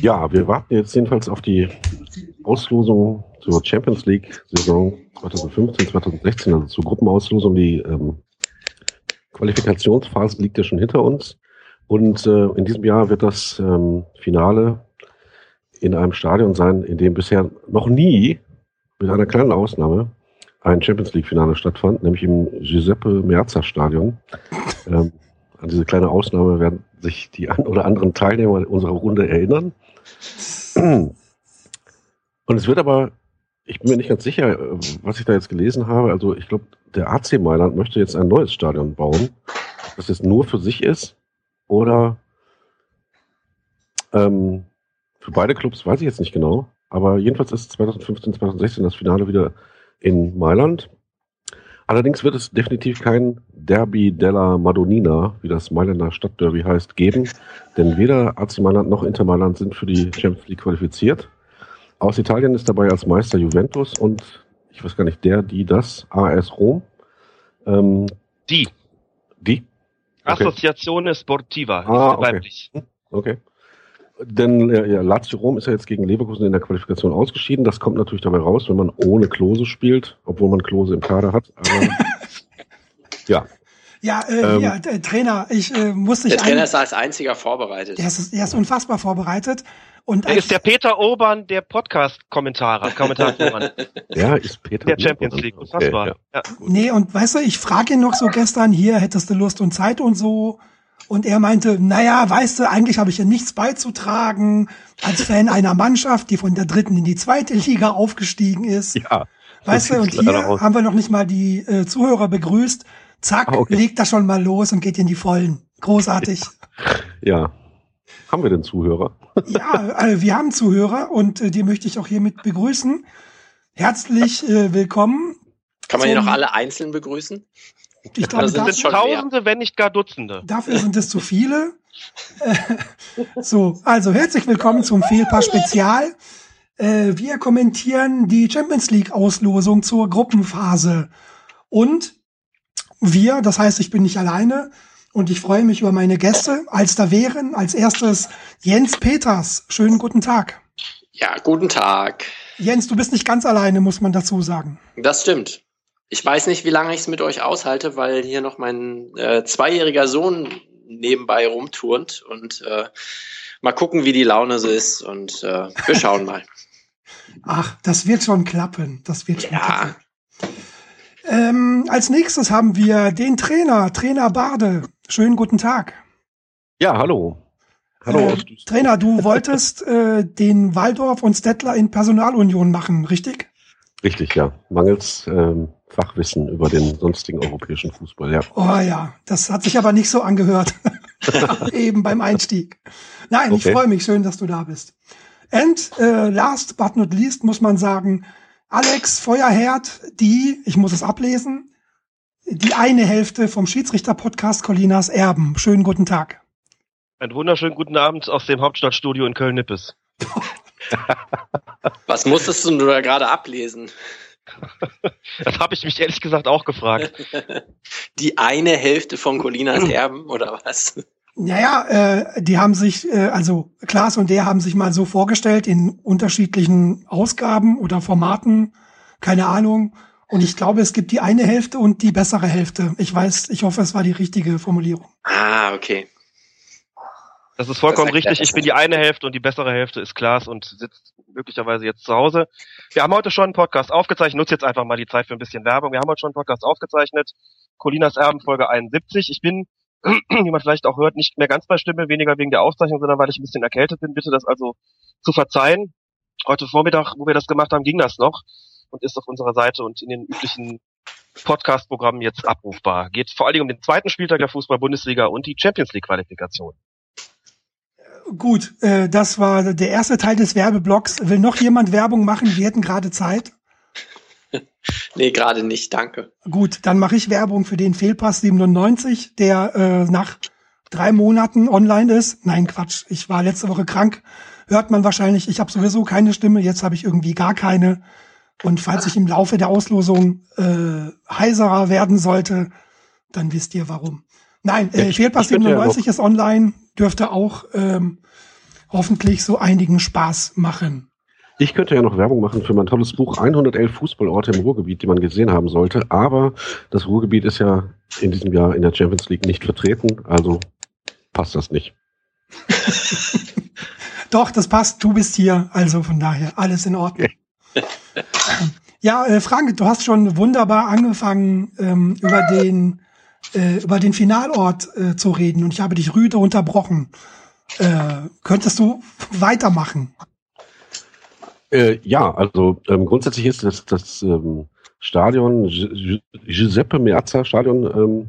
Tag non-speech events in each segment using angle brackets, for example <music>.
Ja, wir warten jetzt jedenfalls auf die Auslosung zur Champions League-Saison 2015, 2016, also zur Gruppenauslosung. Die ähm, Qualifikationsphase liegt ja schon hinter uns. Und äh, in diesem Jahr wird das ähm, Finale in einem Stadion sein, in dem bisher noch nie, mit einer kleinen Ausnahme, ein Champions League-Finale stattfand, nämlich im Giuseppe Meazza Stadion. Ähm, an diese kleine Ausnahme werden sich die ein oder anderen Teilnehmer unserer Runde erinnern. Und es wird aber, ich bin mir nicht ganz sicher, was ich da jetzt gelesen habe. Also ich glaube, der AC Mailand möchte jetzt ein neues Stadion bauen, das jetzt nur für sich ist oder ähm, für beide Clubs weiß ich jetzt nicht genau. Aber jedenfalls ist 2015, 2016 das Finale wieder in Mailand. Allerdings wird es definitiv kein Derby della Madonnina, wie das Mailänder Stadtderby heißt, geben, denn weder AC Mailand noch Inter Mailand sind für die Champions League qualifiziert. Aus Italien ist dabei als Meister Juventus und ich weiß gar nicht, der, die, das, AS Rom. Ähm, die. Die? Okay. Associazione Sportiva, ah, okay. weiblich. Okay. Denn ja, Lazio Rom ist ja jetzt gegen Leverkusen in der Qualifikation ausgeschieden. Das kommt natürlich dabei raus, wenn man ohne Klose spielt, obwohl man Klose im Kader hat. Aber, <laughs> ja. Ja, äh, ähm, ja, Trainer, ich äh, muss nicht. Der Trainer ist als einziger vorbereitet. Er ist, er ist unfassbar vorbereitet. Und er ist der Peter Obern der Podcast-Kommentator. Kommentatoren. <laughs> ja, ist Peter Der Champions League, unfassbar. Okay, ja. Ja, nee, und weißt du, ich frage ihn noch so gestern, hier, hättest du Lust und Zeit und so. Und er meinte, naja, weißt du, eigentlich habe ich ja nichts beizutragen als Fan einer Mannschaft, die von der dritten in die zweite Liga aufgestiegen ist. Ja. Weißt du, und hier haben wir noch nicht mal die äh, Zuhörer begrüßt. Zack, ah, okay. legt er schon mal los und geht in die Vollen. Großartig. <laughs> Ja. Haben wir denn Zuhörer? ja, äh, wir haben Zuhörer und äh, die möchte ich auch hiermit begrüßen. Herzlich äh, willkommen. Kann man hier noch alle einzeln begrüßen? Ich glaube, das sind dafür, Tausende, wenn nicht gar Dutzende. Dafür sind es zu viele. Äh, <laughs> so, also herzlich willkommen zum Fehlpass Spezial. Äh, wir kommentieren die Champions League Auslosung zur Gruppenphase. Und wir, das heißt, ich bin nicht alleine und ich freue mich über meine Gäste, als da wären als erstes Jens Peters. Schönen guten Tag. Ja, guten Tag. Jens, du bist nicht ganz alleine, muss man dazu sagen. Das stimmt. Ich weiß nicht, wie lange ich es mit euch aushalte, weil hier noch mein äh, zweijähriger Sohn nebenbei rumturnt und äh, mal gucken, wie die Laune so ist und äh, wir schauen mal. <laughs> Ach, das wird schon klappen. Das wird schon ja. klappen. Ähm, als nächstes haben wir den Trainer, Trainer Barde. Schönen guten Tag. Ja, hallo. Hallo. Äh, Trainer, du wolltest äh, den Waldorf und Stettler in Personalunion machen, richtig? Richtig, ja. Mangels ähm, Fachwissen über den sonstigen europäischen Fußball, ja. Oh ja, das hat sich aber nicht so angehört. <laughs> Eben beim Einstieg. Nein, okay. ich freue mich schön, dass du da bist. And äh, last but not least muss man sagen, Alex Feuerherd, die, ich muss es ablesen, die eine Hälfte vom Schiedsrichter-Podcast Colinas Erben. Schönen guten Tag. Einen wunderschönen guten Abend aus dem Hauptstadtstudio in Köln-Nippes. <laughs> <laughs> Was musstest du da gerade ablesen? <laughs> Das habe ich mich ehrlich gesagt auch gefragt. <laughs> Die eine Hälfte von Colinas <clears throat> Erben oder was? Naja, äh, die haben sich, äh, also Klaas und der haben sich mal so vorgestellt in unterschiedlichen Ausgaben oder Formaten, keine Ahnung. Und ich glaube, es gibt die eine Hälfte und die bessere Hälfte. Ich weiß, ich hoffe, es war die richtige Formulierung. Ah, okay. Das ist vollkommen das richtig. Ich bin die eine Hälfte und die bessere Hälfte ist Klaas und sitzt möglicherweise jetzt zu Hause. Wir haben heute schon einen Podcast aufgezeichnet. Nutze jetzt einfach mal die Zeit für ein bisschen Werbung. Wir haben heute schon einen Podcast aufgezeichnet. Colinas Erben Folge 71. Ich bin, <clears throat> wie man vielleicht auch hört, nicht mehr ganz bei Stimme, weniger wegen der Aufzeichnung, sondern weil ich ein bisschen erkältet bin. Bitte das also zu verzeihen. Heute Vormittag, wo wir das gemacht haben, ging das noch und ist auf unserer Seite und in den üblichen Podcast-Programmen jetzt abrufbar. Geht vor allen Dingen um den zweiten Spieltag der Fußball-Bundesliga und die Champions League-Qualifikation. Gut, äh, das war der erste Teil des Werbeblocks. Will noch jemand Werbung machen? Wir hätten gerade Zeit. <laughs> nee, gerade nicht, danke. Gut, dann mache ich Werbung für den Fehlpass 97, der äh, nach drei Monaten online ist. Nein, Quatsch, ich war letzte Woche krank. Hört man wahrscheinlich, ich habe sowieso keine Stimme, jetzt habe ich irgendwie gar keine. Und falls ich im Laufe der Auslosung äh, heiserer werden sollte, dann wisst ihr warum. Nein, äh, Fehlpass 97 ist online, dürfte auch ähm, hoffentlich so einigen Spaß machen. Ich könnte ja noch Werbung machen für mein tolles Buch 111 Fußballorte im Ruhrgebiet, die man gesehen haben sollte. Aber das Ruhrgebiet ist ja in diesem Jahr in der Champions League nicht vertreten, also passt das nicht. <laughs> Doch, das passt. Du bist hier, also von daher alles in Ordnung. <laughs> ja, äh, Frank, du hast schon wunderbar angefangen ähm, über den äh, über den Finalort äh, zu reden und ich habe dich rüde unterbrochen. Äh, könntest du weitermachen? Äh, ja, also ähm, grundsätzlich ist das, das ähm, Stadion Giuseppe Meazza Stadion, ähm,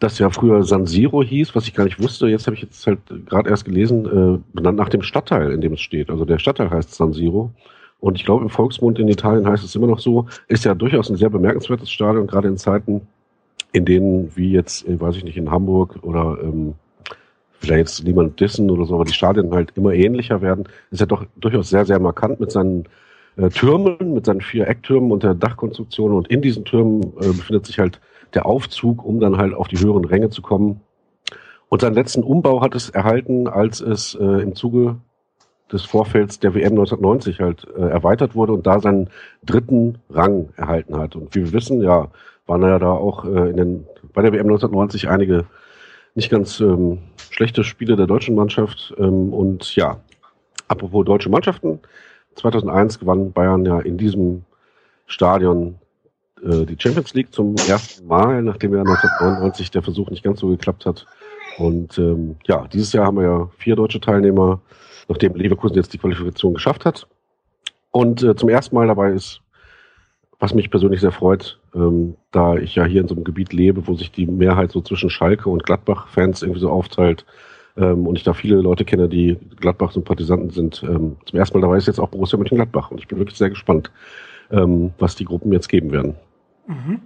das ja früher San Siro hieß, was ich gar nicht wusste. Jetzt habe ich jetzt halt gerade erst gelesen, äh, benannt nach dem Stadtteil, in dem es steht. Also der Stadtteil heißt San Siro. Und ich glaube, im Volksmund in Italien heißt es immer noch so. Ist ja durchaus ein sehr bemerkenswertes Stadion, gerade in Zeiten, in denen, wie jetzt, äh, weiß ich nicht, in Hamburg oder ähm, vielleicht jetzt niemand dissen oder so, aber die Stadien halt immer ähnlicher werden, ist ja doch durchaus sehr, sehr markant mit seinen äh, Türmen, mit seinen vier Ecktürmen und der Dachkonstruktion. Und in diesen Türmen äh, befindet sich halt der Aufzug, um dann halt auf die höheren Ränge zu kommen. Und seinen letzten Umbau hat es erhalten, als es äh, im Zuge des Vorfelds der WM 1990 halt äh, erweitert wurde und da seinen dritten Rang erhalten hat. Und wie wir wissen, ja, waren ja da auch äh, in den, bei der WM 1990 einige nicht ganz ähm, schlechte Spiele der deutschen Mannschaft. Ähm, und ja, apropos deutsche Mannschaften, 2001 gewann Bayern ja in diesem Stadion äh, die Champions League zum ersten Mal, nachdem ja 1999 der Versuch nicht ganz so geklappt hat. Und ähm, ja, dieses Jahr haben wir ja vier deutsche Teilnehmer, nachdem Leverkusen jetzt die Qualifikation geschafft hat. Und äh, zum ersten Mal dabei ist, was mich persönlich sehr freut, ähm, da ich ja hier in so einem Gebiet lebe, wo sich die Mehrheit so zwischen Schalke und Gladbach-Fans irgendwie so aufteilt, ähm, und ich da viele Leute kenne, die Gladbach-Sympathisanten sind. Ähm, zum ersten Mal dabei ist jetzt auch Borussia Mönchengladbach und ich bin wirklich sehr gespannt, ähm, was die Gruppen jetzt geben werden. Mhm.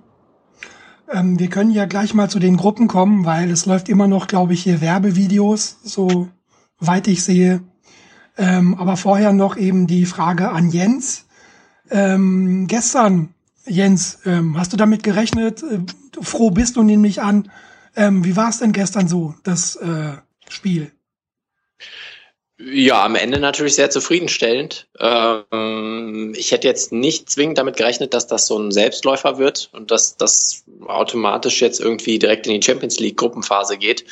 Ähm, wir können ja gleich mal zu den Gruppen kommen, weil es läuft immer noch, glaube ich, hier Werbevideos, so weit ich sehe. Ähm, aber vorher noch eben die Frage an Jens. Ähm, gestern, Jens, hast du damit gerechnet? Äh, froh bist du nämlich an. wie war es denn gestern so, das äh, Spiel? Ja, am Ende natürlich sehr zufriedenstellend. Ähm, ich hätte jetzt nicht zwingend damit gerechnet, dass das so ein Selbstläufer wird und dass das automatisch jetzt irgendwie direkt in die Champions League Gruppenphase geht.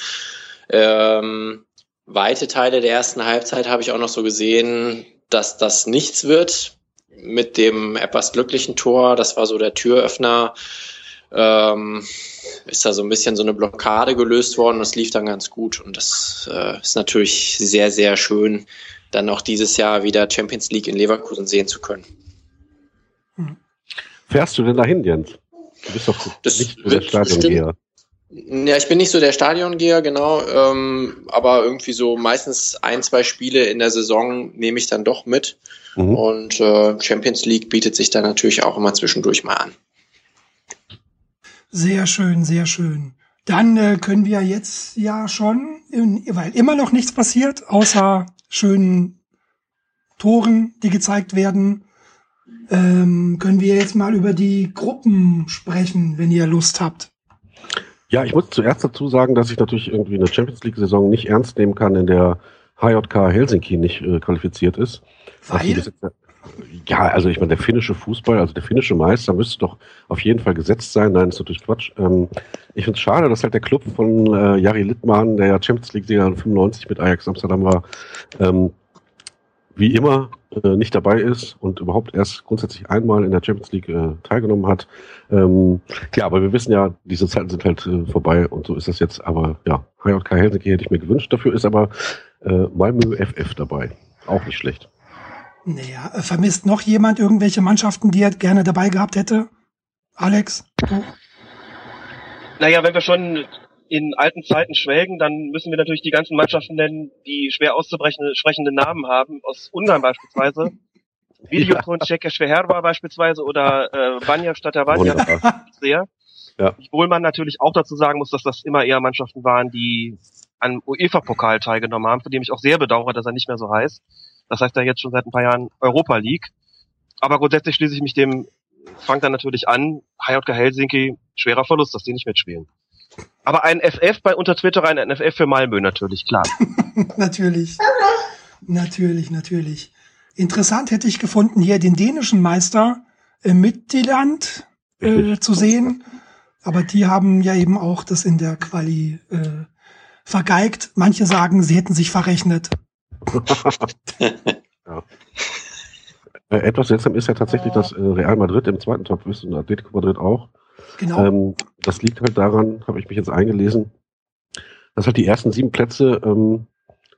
Ähm, weite Teile der ersten Halbzeit habe ich auch noch so gesehen, dass das nichts wird mit dem etwas glücklichen Tor. Das war so der Türöffner ähm, ist da so ein bisschen so eine Blockade gelöst worden. Das lief dann ganz gut und das äh, ist natürlich sehr, sehr schön, dann auch dieses Jahr wieder Champions League in Leverkusen sehen zu können. Fährst du denn dahin, Jens? Du bist doch das nicht so der Stadiongeher. Ja, ich bin nicht so der Stadiongeher, genau. Ähm, aber irgendwie so meistens ein, zwei Spiele in der Saison nehme ich dann doch mit. Mhm. Und äh, Champions League bietet sich da natürlich auch immer zwischendurch mal an. Sehr schön, sehr schön. Dann äh, können wir jetzt ja schon, in, weil immer noch nichts passiert, außer schönen Toren, die gezeigt werden, ähm, können wir jetzt mal über die Gruppen sprechen, wenn ihr Lust habt. Ja, ich muss zuerst dazu sagen, dass ich natürlich irgendwie eine Champions League-Saison nicht ernst nehmen kann, in der HJK Helsinki nicht äh, qualifiziert ist. Weil? Ja, also ich meine, der finnische Fußball, also der finnische Meister müsste doch auf jeden Fall gesetzt sein. Nein, ist natürlich Quatsch. Ähm, ich finde es schade, dass halt der Club von äh, Jari Littmann, der ja Champions League-Sieger 95 mit Ajax Amsterdam war, ähm, wie immer äh, nicht dabei ist und überhaupt erst grundsätzlich einmal in der Champions League äh, teilgenommen hat. Ähm, ja, aber wir wissen ja, diese Zeiten sind halt äh, vorbei und so ist das jetzt. Aber ja, HJK Helsinki hätte ich mir gewünscht. Dafür ist aber äh, Malmö FF dabei. Auch nicht schlecht. Naja, vermisst noch jemand irgendwelche Mannschaften, die er gerne dabei gehabt hätte? Alex? Du? Naja, wenn wir schon in alten Zeiten schwelgen, dann müssen wir natürlich die ganzen Mannschaften nennen, die schwer auszusprechende Namen haben, aus Ungarn beispielsweise. <laughs> Videoton ja. Schwerherba beispielsweise oder äh, Banja Stadter Banja sehr. Ja. Obwohl man natürlich auch dazu sagen muss, dass das immer eher Mannschaften waren, die an UEFA-Pokal teilgenommen haben, von dem ich auch sehr bedauere, dass er nicht mehr so heißt. Das heißt ja jetzt schon seit ein paar Jahren Europa League. Aber grundsätzlich schließe ich mich dem Frank dann natürlich an. HJK Helsinki, schwerer Verlust, dass die nicht mitspielen. Aber ein FF bei unter Twitter, ein FF für Malmö natürlich, klar. <laughs> natürlich. Natürlich, natürlich. Interessant hätte ich gefunden, hier den dänischen Meister äh, Midtjylland äh, zu sehen. Aber die haben ja eben auch das in der Quali äh, vergeigt. Manche sagen, sie hätten sich verrechnet. <laughs> ja. Äh, etwas seltsam ist ja tatsächlich, dass äh, Real Madrid im zweiten Topf ist und Atletico Madrid auch. Genau. Ähm, das liegt halt daran, habe ich mich jetzt eingelesen, dass halt die ersten sieben Plätze ähm,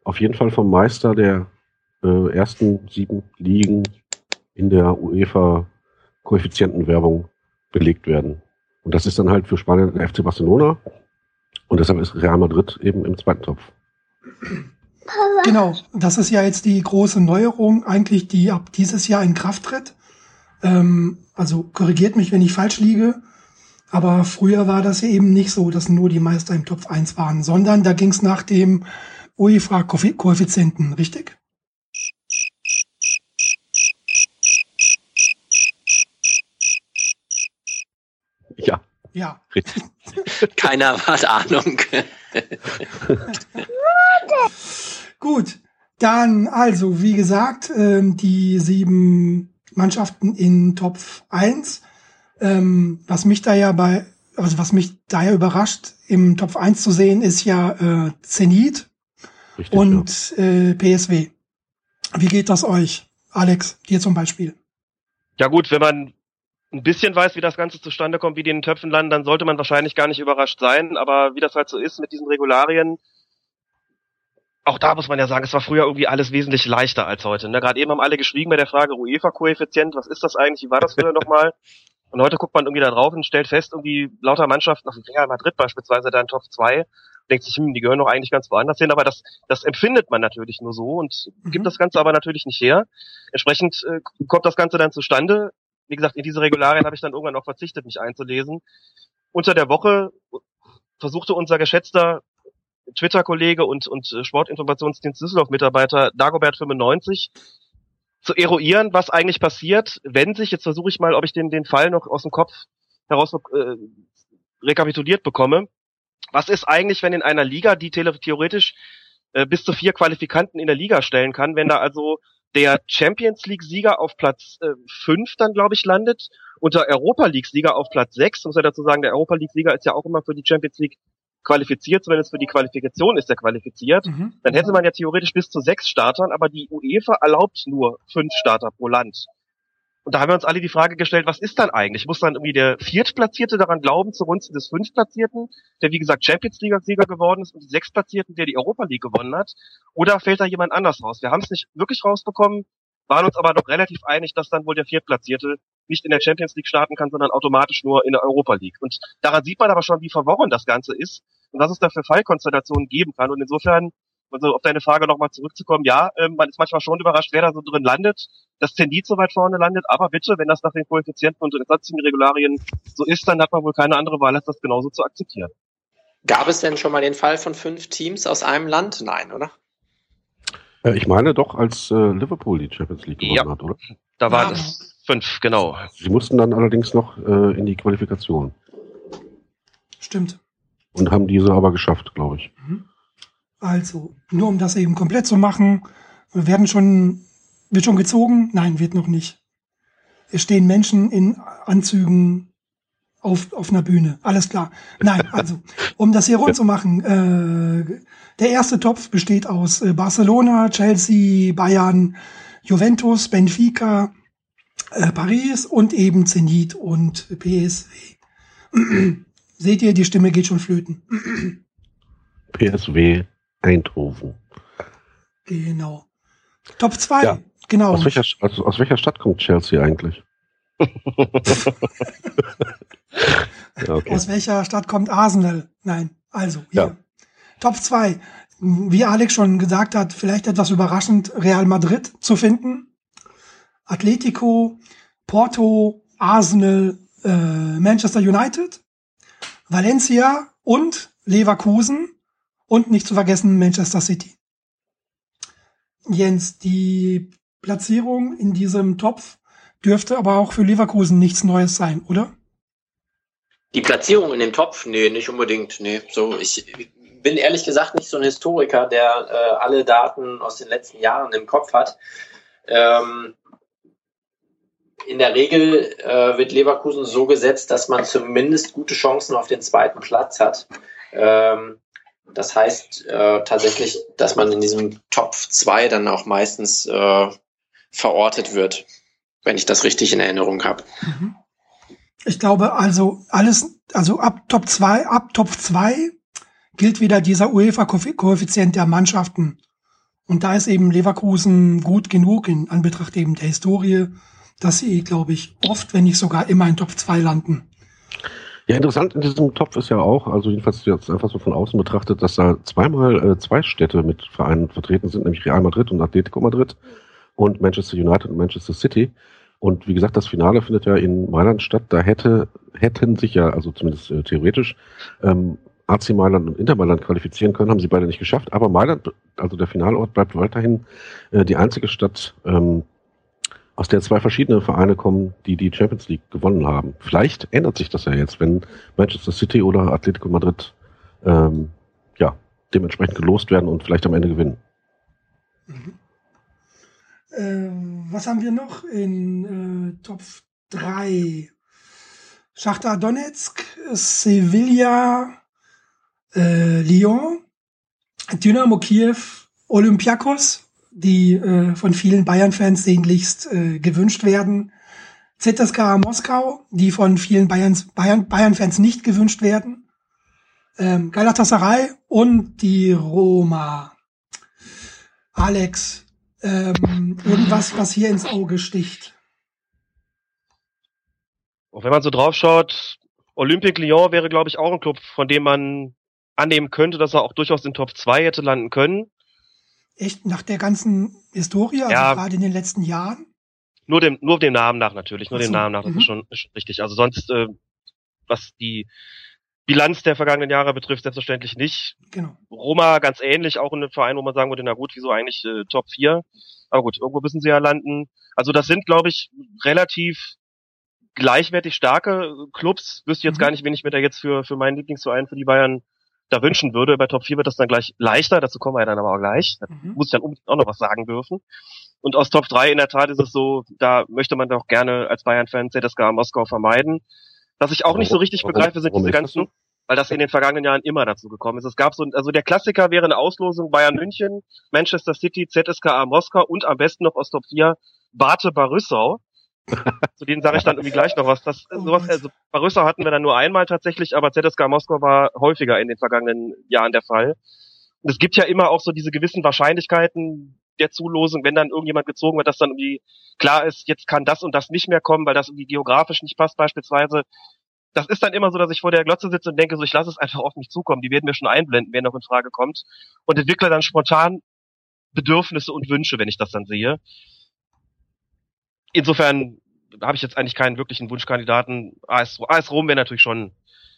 auf jeden Fall vom Meister der äh, ersten sieben Ligen in der UEFA Koeffizientenwerbung belegt werden. Und das ist dann halt für Spanien der FC Barcelona. Und deshalb ist Real Madrid eben im zweiten Topf. Genau, das ist ja jetzt die große Neuerung, eigentlich, die ab dieses Jahr in Kraft tritt. Ähm, also korrigiert mich, wenn ich falsch liege. Aber früher war das ja eben nicht so, dass nur die Meister im Topf 1 waren, sondern da ging es nach dem UEFA-Koeffizienten, richtig? Ja. Ja. Richtig. <laughs> Keiner hat Ahnung. <laughs> Gut, dann also, wie gesagt, ähm, die sieben Mannschaften in Top 1. Ähm, was mich da ja bei, also was mich da ja überrascht, im Top 1 zu sehen, ist ja äh, Zenit Richtig, und äh, PSW. Wie geht das euch? Alex, dir zum Beispiel. Ja gut, wenn man ein bisschen weiß, wie das Ganze zustande kommt, wie die in den Töpfen landen, dann sollte man wahrscheinlich gar nicht überrascht sein. Aber wie das halt so ist mit diesen Regularien, auch da muss man ja sagen, es war früher irgendwie alles wesentlich leichter als heute. Ne? Gerade eben haben alle geschrieben bei der Frage UEFA-Koeffizient, was ist das eigentlich, wie war das früher nochmal? <laughs> Und heute guckt man irgendwie da drauf und stellt fest, irgendwie lauter Mannschaften, auf Real Madrid beispielsweise, da in Top 2, denkt sich, hm, die gehören doch eigentlich ganz woanders hin, aber das, das empfindet man natürlich nur so und Mhm. gibt das Ganze aber natürlich nicht her. Entsprechend äh, kommt das Ganze dann zustande. Wie gesagt, in diese Regularien habe ich dann irgendwann auch verzichtet, mich einzulesen. Unter der Woche versuchte unser geschätzter Twitter-Kollege und, und äh, Sportinformationsdienst Düsseldorf-Mitarbeiter Dagobert95 zu eruieren, was eigentlich passiert, wenn sich, jetzt versuche ich mal, ob ich den, den Fall noch aus dem Kopf heraus äh, rekapituliert bekomme. Was ist eigentlich, wenn in einer Liga, die theoretisch äh, bis zu vier Qualifikanten in der Liga stellen kann, wenn da also der Champions League-Sieger auf Platz äh, fünf dann, glaube ich, landet und der Europa League-Sieger auf Platz sechs, muss ja dazu sagen, der Europa League-Sieger ist ja auch immer für die Champions League qualifiziert, zumindest für die Qualifikation ist er qualifiziert. Mhm. Dann hätte man ja theoretisch bis zu sechs Startern, aber die UEFA erlaubt nur fünf Starter pro Land. Und da haben wir uns alle die Frage gestellt, was ist dann eigentlich? Muss dann irgendwie der Viertplatzierte daran glauben, zugunsten des Fünftplatzierten, der wie gesagt Champions League-Sieger geworden ist und die Sechstplatzierten, der die Europa League gewonnen hat? Oder fällt da jemand anders raus? Wir haben es nicht wirklich rausbekommen, waren uns aber doch relativ einig, dass dann wohl der Viertplatzierte nicht in der Champions League starten kann, sondern automatisch nur in der Europa League. Und daran sieht man aber schon, wie verworren das Ganze ist und was es da für Fallkonstellationen geben kann. Und insofern, also auf deine Frage nochmal zurückzukommen, ja, ähm, man ist manchmal schon überrascht, wer da so drin landet, dass Zenit so weit vorne landet, aber bitte, wenn das nach den Koeffizienten und den sonstigen Regularien so ist, dann hat man wohl keine andere Wahl, als das genauso zu akzeptieren. Gab es denn schon mal den Fall von fünf Teams aus einem Land? Nein, oder? Äh, ich meine doch, als äh, Liverpool die Champions League gewonnen Ja. hat, oder? Da waren Ja. es fünf, genau. Sie mussten dann allerdings noch äh, in die Qualifikation Stimmt. Und haben diese aber geschafft, glaube ich. Also, nur um das eben komplett zu machen, werden schon, wird schon gezogen? Nein, wird noch nicht. Es stehen Menschen in Anzügen auf, auf einer Bühne. Alles klar. Nein, <laughs> also, um das hier rund zu machen, äh, der erste Topf besteht aus äh, Barcelona, Chelsea, Bayern, Juventus, Benfica, äh, Paris und eben Zenit und PSW. <clears throat> Seht ihr, die Stimme geht schon flöten. PSW Eindhoven. Genau. Top 2. Ja. Genau. Aus welcher, aus, aus welcher Stadt kommt Chelsea eigentlich? <laughs> ja, okay. Aus welcher Stadt kommt Arsenal? Nein. Also, hier. Ja. Top 2. Wie Alex schon gesagt hat, vielleicht etwas überraschend, Real Madrid zu finden. Atletico, Porto, Arsenal, äh, Manchester United, Valencia und Leverkusen und nicht zu vergessen Manchester City. Jens, die Platzierung in diesem Topf dürfte aber auch für Leverkusen nichts Neues sein, oder? Die Platzierung in dem Topf? Nee, nicht unbedingt. Nee, so, ich bin ehrlich gesagt nicht so ein Historiker, der äh, alle Daten aus den letzten Jahren im Kopf hat. Ähm, in der Regel äh, wird Leverkusen so gesetzt, dass man zumindest gute Chancen auf den zweiten Platz hat. Ähm, das heißt äh, tatsächlich, dass man in diesem Top 2 dann auch meistens äh, verortet wird, wenn ich das richtig in Erinnerung habe. Mhm. Ich glaube also alles, also ab Top 2, ab Top 2 gilt wieder dieser UEFA-Koeffizient der Mannschaften. Und da ist eben Leverkusen gut genug in Anbetracht eben der Historie, dass sie, glaube ich, oft, wenn nicht sogar immer in Top 2 landen. Ja, interessant in diesem Topf ist ja auch, also jedenfalls jetzt einfach so von außen betrachtet, dass da zweimal äh, zwei Städte mit Vereinen vertreten sind, nämlich Real Madrid und Atletico Madrid und Manchester United und Manchester City. Und wie gesagt, das Finale findet ja in Mailand statt. Da hätte, hätten sich ja, also zumindest äh, theoretisch, ähm, AC Mailand und Inter Mailand qualifizieren können, haben sie beide nicht geschafft. Aber Mailand, also der Finalort, bleibt weiterhin äh, die einzige Stadt, ähm, aus der zwei verschiedene Vereine kommen, die die Champions League gewonnen haben. Vielleicht ändert sich das ja jetzt, wenn Manchester City oder Atletico Madrid ähm, ja dementsprechend gelost werden und vielleicht am Ende gewinnen. Mhm. Äh, was haben wir noch in äh, Top 3? Schachtar Donetsk, Sevilla, äh, Lyon, Dynamo Kiew, Olympiakos, die äh, von vielen Bayern-Fans sehnlichst äh, gewünscht werden. ZSK Moskau, die von vielen Bayerns, Bayern, Bayern-Fans nicht gewünscht werden. Ähm, Galatasaray und die Roma. Alex, ähm, irgendwas, was hier ins Auge sticht. Und wenn man so drauf schaut, Olympique Lyon wäre, glaube ich, auch ein Club, von dem man annehmen könnte, dass er auch durchaus in Top 2 hätte landen können echt nach der ganzen Historie, also ja, gerade in den letzten Jahren? Nur dem, nur dem Namen nach natürlich, nur so, dem Namen nach, das mhm. ist, schon, ist schon richtig. Also sonst, äh, was die Bilanz der vergangenen Jahre betrifft, selbstverständlich nicht. Genau. Roma ganz ähnlich, auch in einem Verein, wo man sagen würde, na gut, wieso eigentlich äh, Top 4? Aber gut, irgendwo müssen sie ja landen. Also das sind, glaube ich, relativ gleichwertig starke Clubs. Wüsste jetzt mhm. gar nicht, wen ich mir da jetzt für, für meinen Lieblingsverein, für die Bayern da wünschen würde. Bei Top 4 wird das dann gleich leichter, dazu kommen wir ja dann aber auch gleich. Da mhm. muss ich dann unbedingt auch noch was sagen dürfen. Und aus Top 3 in der Tat ist es so, da möchte man doch gerne als Bayern-Fan ZSK Moskau vermeiden. Was ich auch warum, nicht so richtig warum, begreife, sind diese ganzen, weil das in den vergangenen Jahren immer dazu gekommen ist. Es gab so, also der Klassiker wäre eine Auslosung Bayern München, Manchester City, ZSKA Moskau und am besten noch aus Top 4 Bate Barüssau. Zu denen sage ich dann irgendwie gleich noch was. Das, oh sowas, also Barüssa hatten wir dann nur einmal tatsächlich, aber ZSK Moskau war häufiger in den vergangenen Jahren der Fall. Und es gibt ja immer auch so diese gewissen Wahrscheinlichkeiten der Zulosung, wenn dann irgendjemand gezogen wird, dass dann irgendwie klar ist, jetzt kann das und das nicht mehr kommen, weil das irgendwie geografisch nicht passt beispielsweise. Das ist dann immer so, dass ich vor der Glotze sitze und denke, so ich lasse es einfach auf mich zukommen. Die werden mir schon einblenden, wer noch in Frage kommt und entwickle dann spontan Bedürfnisse und Wünsche, wenn ich das dann sehe insofern habe ich jetzt eigentlich keinen wirklichen Wunschkandidaten. AS, AS Rom wäre natürlich schon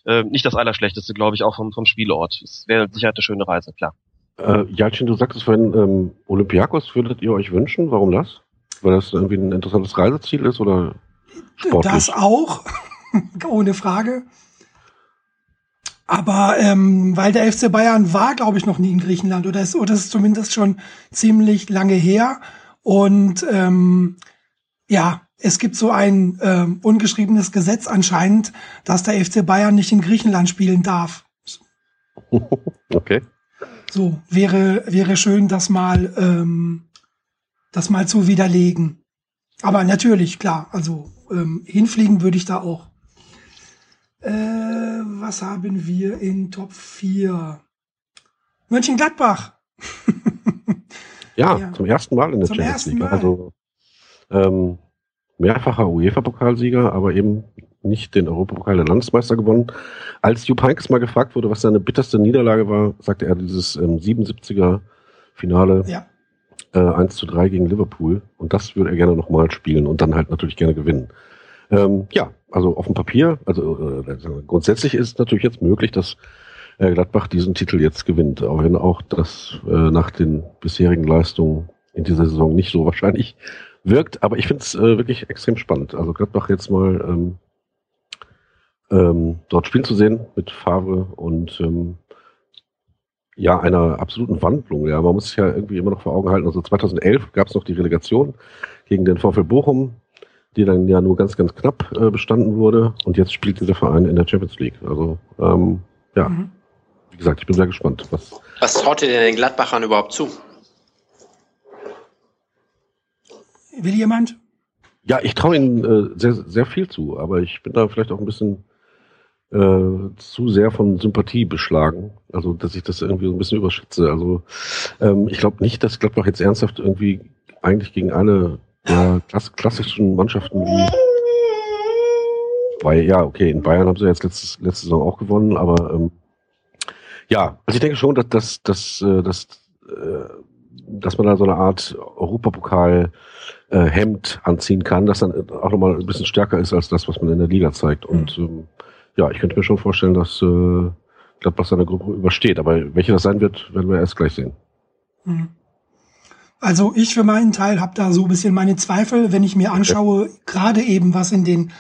äh, nicht das Allerschlechteste, glaube ich, auch vom, vom Spielort. Es wäre sicher eine schöne Reise, klar. Äh, Jalcin, du sagtest vorhin, ähm, Olympiakos würdet ihr euch wünschen. Warum das? Weil das irgendwie ein interessantes Reiseziel ist oder sportlich? Das auch, <laughs> ohne Frage. Aber ähm, weil der FC Bayern war, glaube ich, noch nie in Griechenland oder ist, oder ist zumindest schon ziemlich lange her. Und ähm, ja, es gibt so ein äh, ungeschriebenes Gesetz anscheinend, dass der FC Bayern nicht in Griechenland spielen darf. <laughs> Okay. So, wäre, wäre schön, das mal, ähm, das mal zu widerlegen. Aber natürlich, klar, also ähm, hinfliegen würde ich da auch. Äh, was haben wir in Top 4? Mönchengladbach. <laughs> ja, ja, zum ersten Mal in der Champions League. Also ähm, mehrfacher UEFA-Pokalsieger, aber eben nicht den Europapokal der Landesmeister gewonnen. Als Jupp Heynckes mal gefragt wurde, was seine bitterste Niederlage war, sagte er dieses ähm, 77er Finale ja. äh, 1 zu 3 gegen Liverpool. Und das würde er gerne nochmal spielen und dann halt natürlich gerne gewinnen. Ähm, ja, also auf dem Papier, also äh, grundsätzlich ist es natürlich jetzt möglich, dass äh, Gladbach diesen Titel jetzt gewinnt, auch wenn auch das äh, nach den bisherigen Leistungen in dieser Saison nicht so wahrscheinlich wirkt. Aber ich finde es äh, wirklich extrem spannend. Also Gladbach jetzt mal ähm, ähm, dort spielen zu sehen mit Favre und ähm, ja, einer absoluten Wandlung. Ja, man muss sich ja irgendwie immer noch vor Augen halten. Also 2011 gab es noch die Relegation gegen den VfL Bochum, die dann ja nur ganz, ganz knapp äh, bestanden wurde. Und jetzt spielt dieser Verein in der Champions League. Also ähm, ja, mhm. wie gesagt, ich bin sehr gespannt. Was, was traut ihr denn den Gladbachern überhaupt zu? Will jemand? Ja, ich traue ihnen äh, sehr, sehr viel zu, aber ich bin da vielleicht auch ein bisschen äh, zu sehr von Sympathie beschlagen. Also, dass ich das irgendwie so ein bisschen überschätze. Also, ähm, ich glaube nicht, dass Gladbach jetzt ernsthaft irgendwie eigentlich gegen alle ja, klass klassischen Mannschaften wie weil, ja, okay, in Bayern haben sie jetzt letztes, letzte Saison auch gewonnen, aber ähm, ja, also ich denke schon, dass, dass, dass, äh, dass, äh, dass man da so eine Art Europapokal äh, Hemd anziehen kann, das dann auch nochmal ein bisschen stärker ist als das, was man in der Liga zeigt. Und mhm. ähm, ja, ich könnte mir schon vorstellen, dass äh, Gladbach seine Gruppe übersteht. Aber welche das sein wird, werden wir erst gleich sehen. Mhm. Also ich für meinen Teil habe da so ein bisschen meine Zweifel, wenn ich mir anschaue, okay. gerade eben, was in den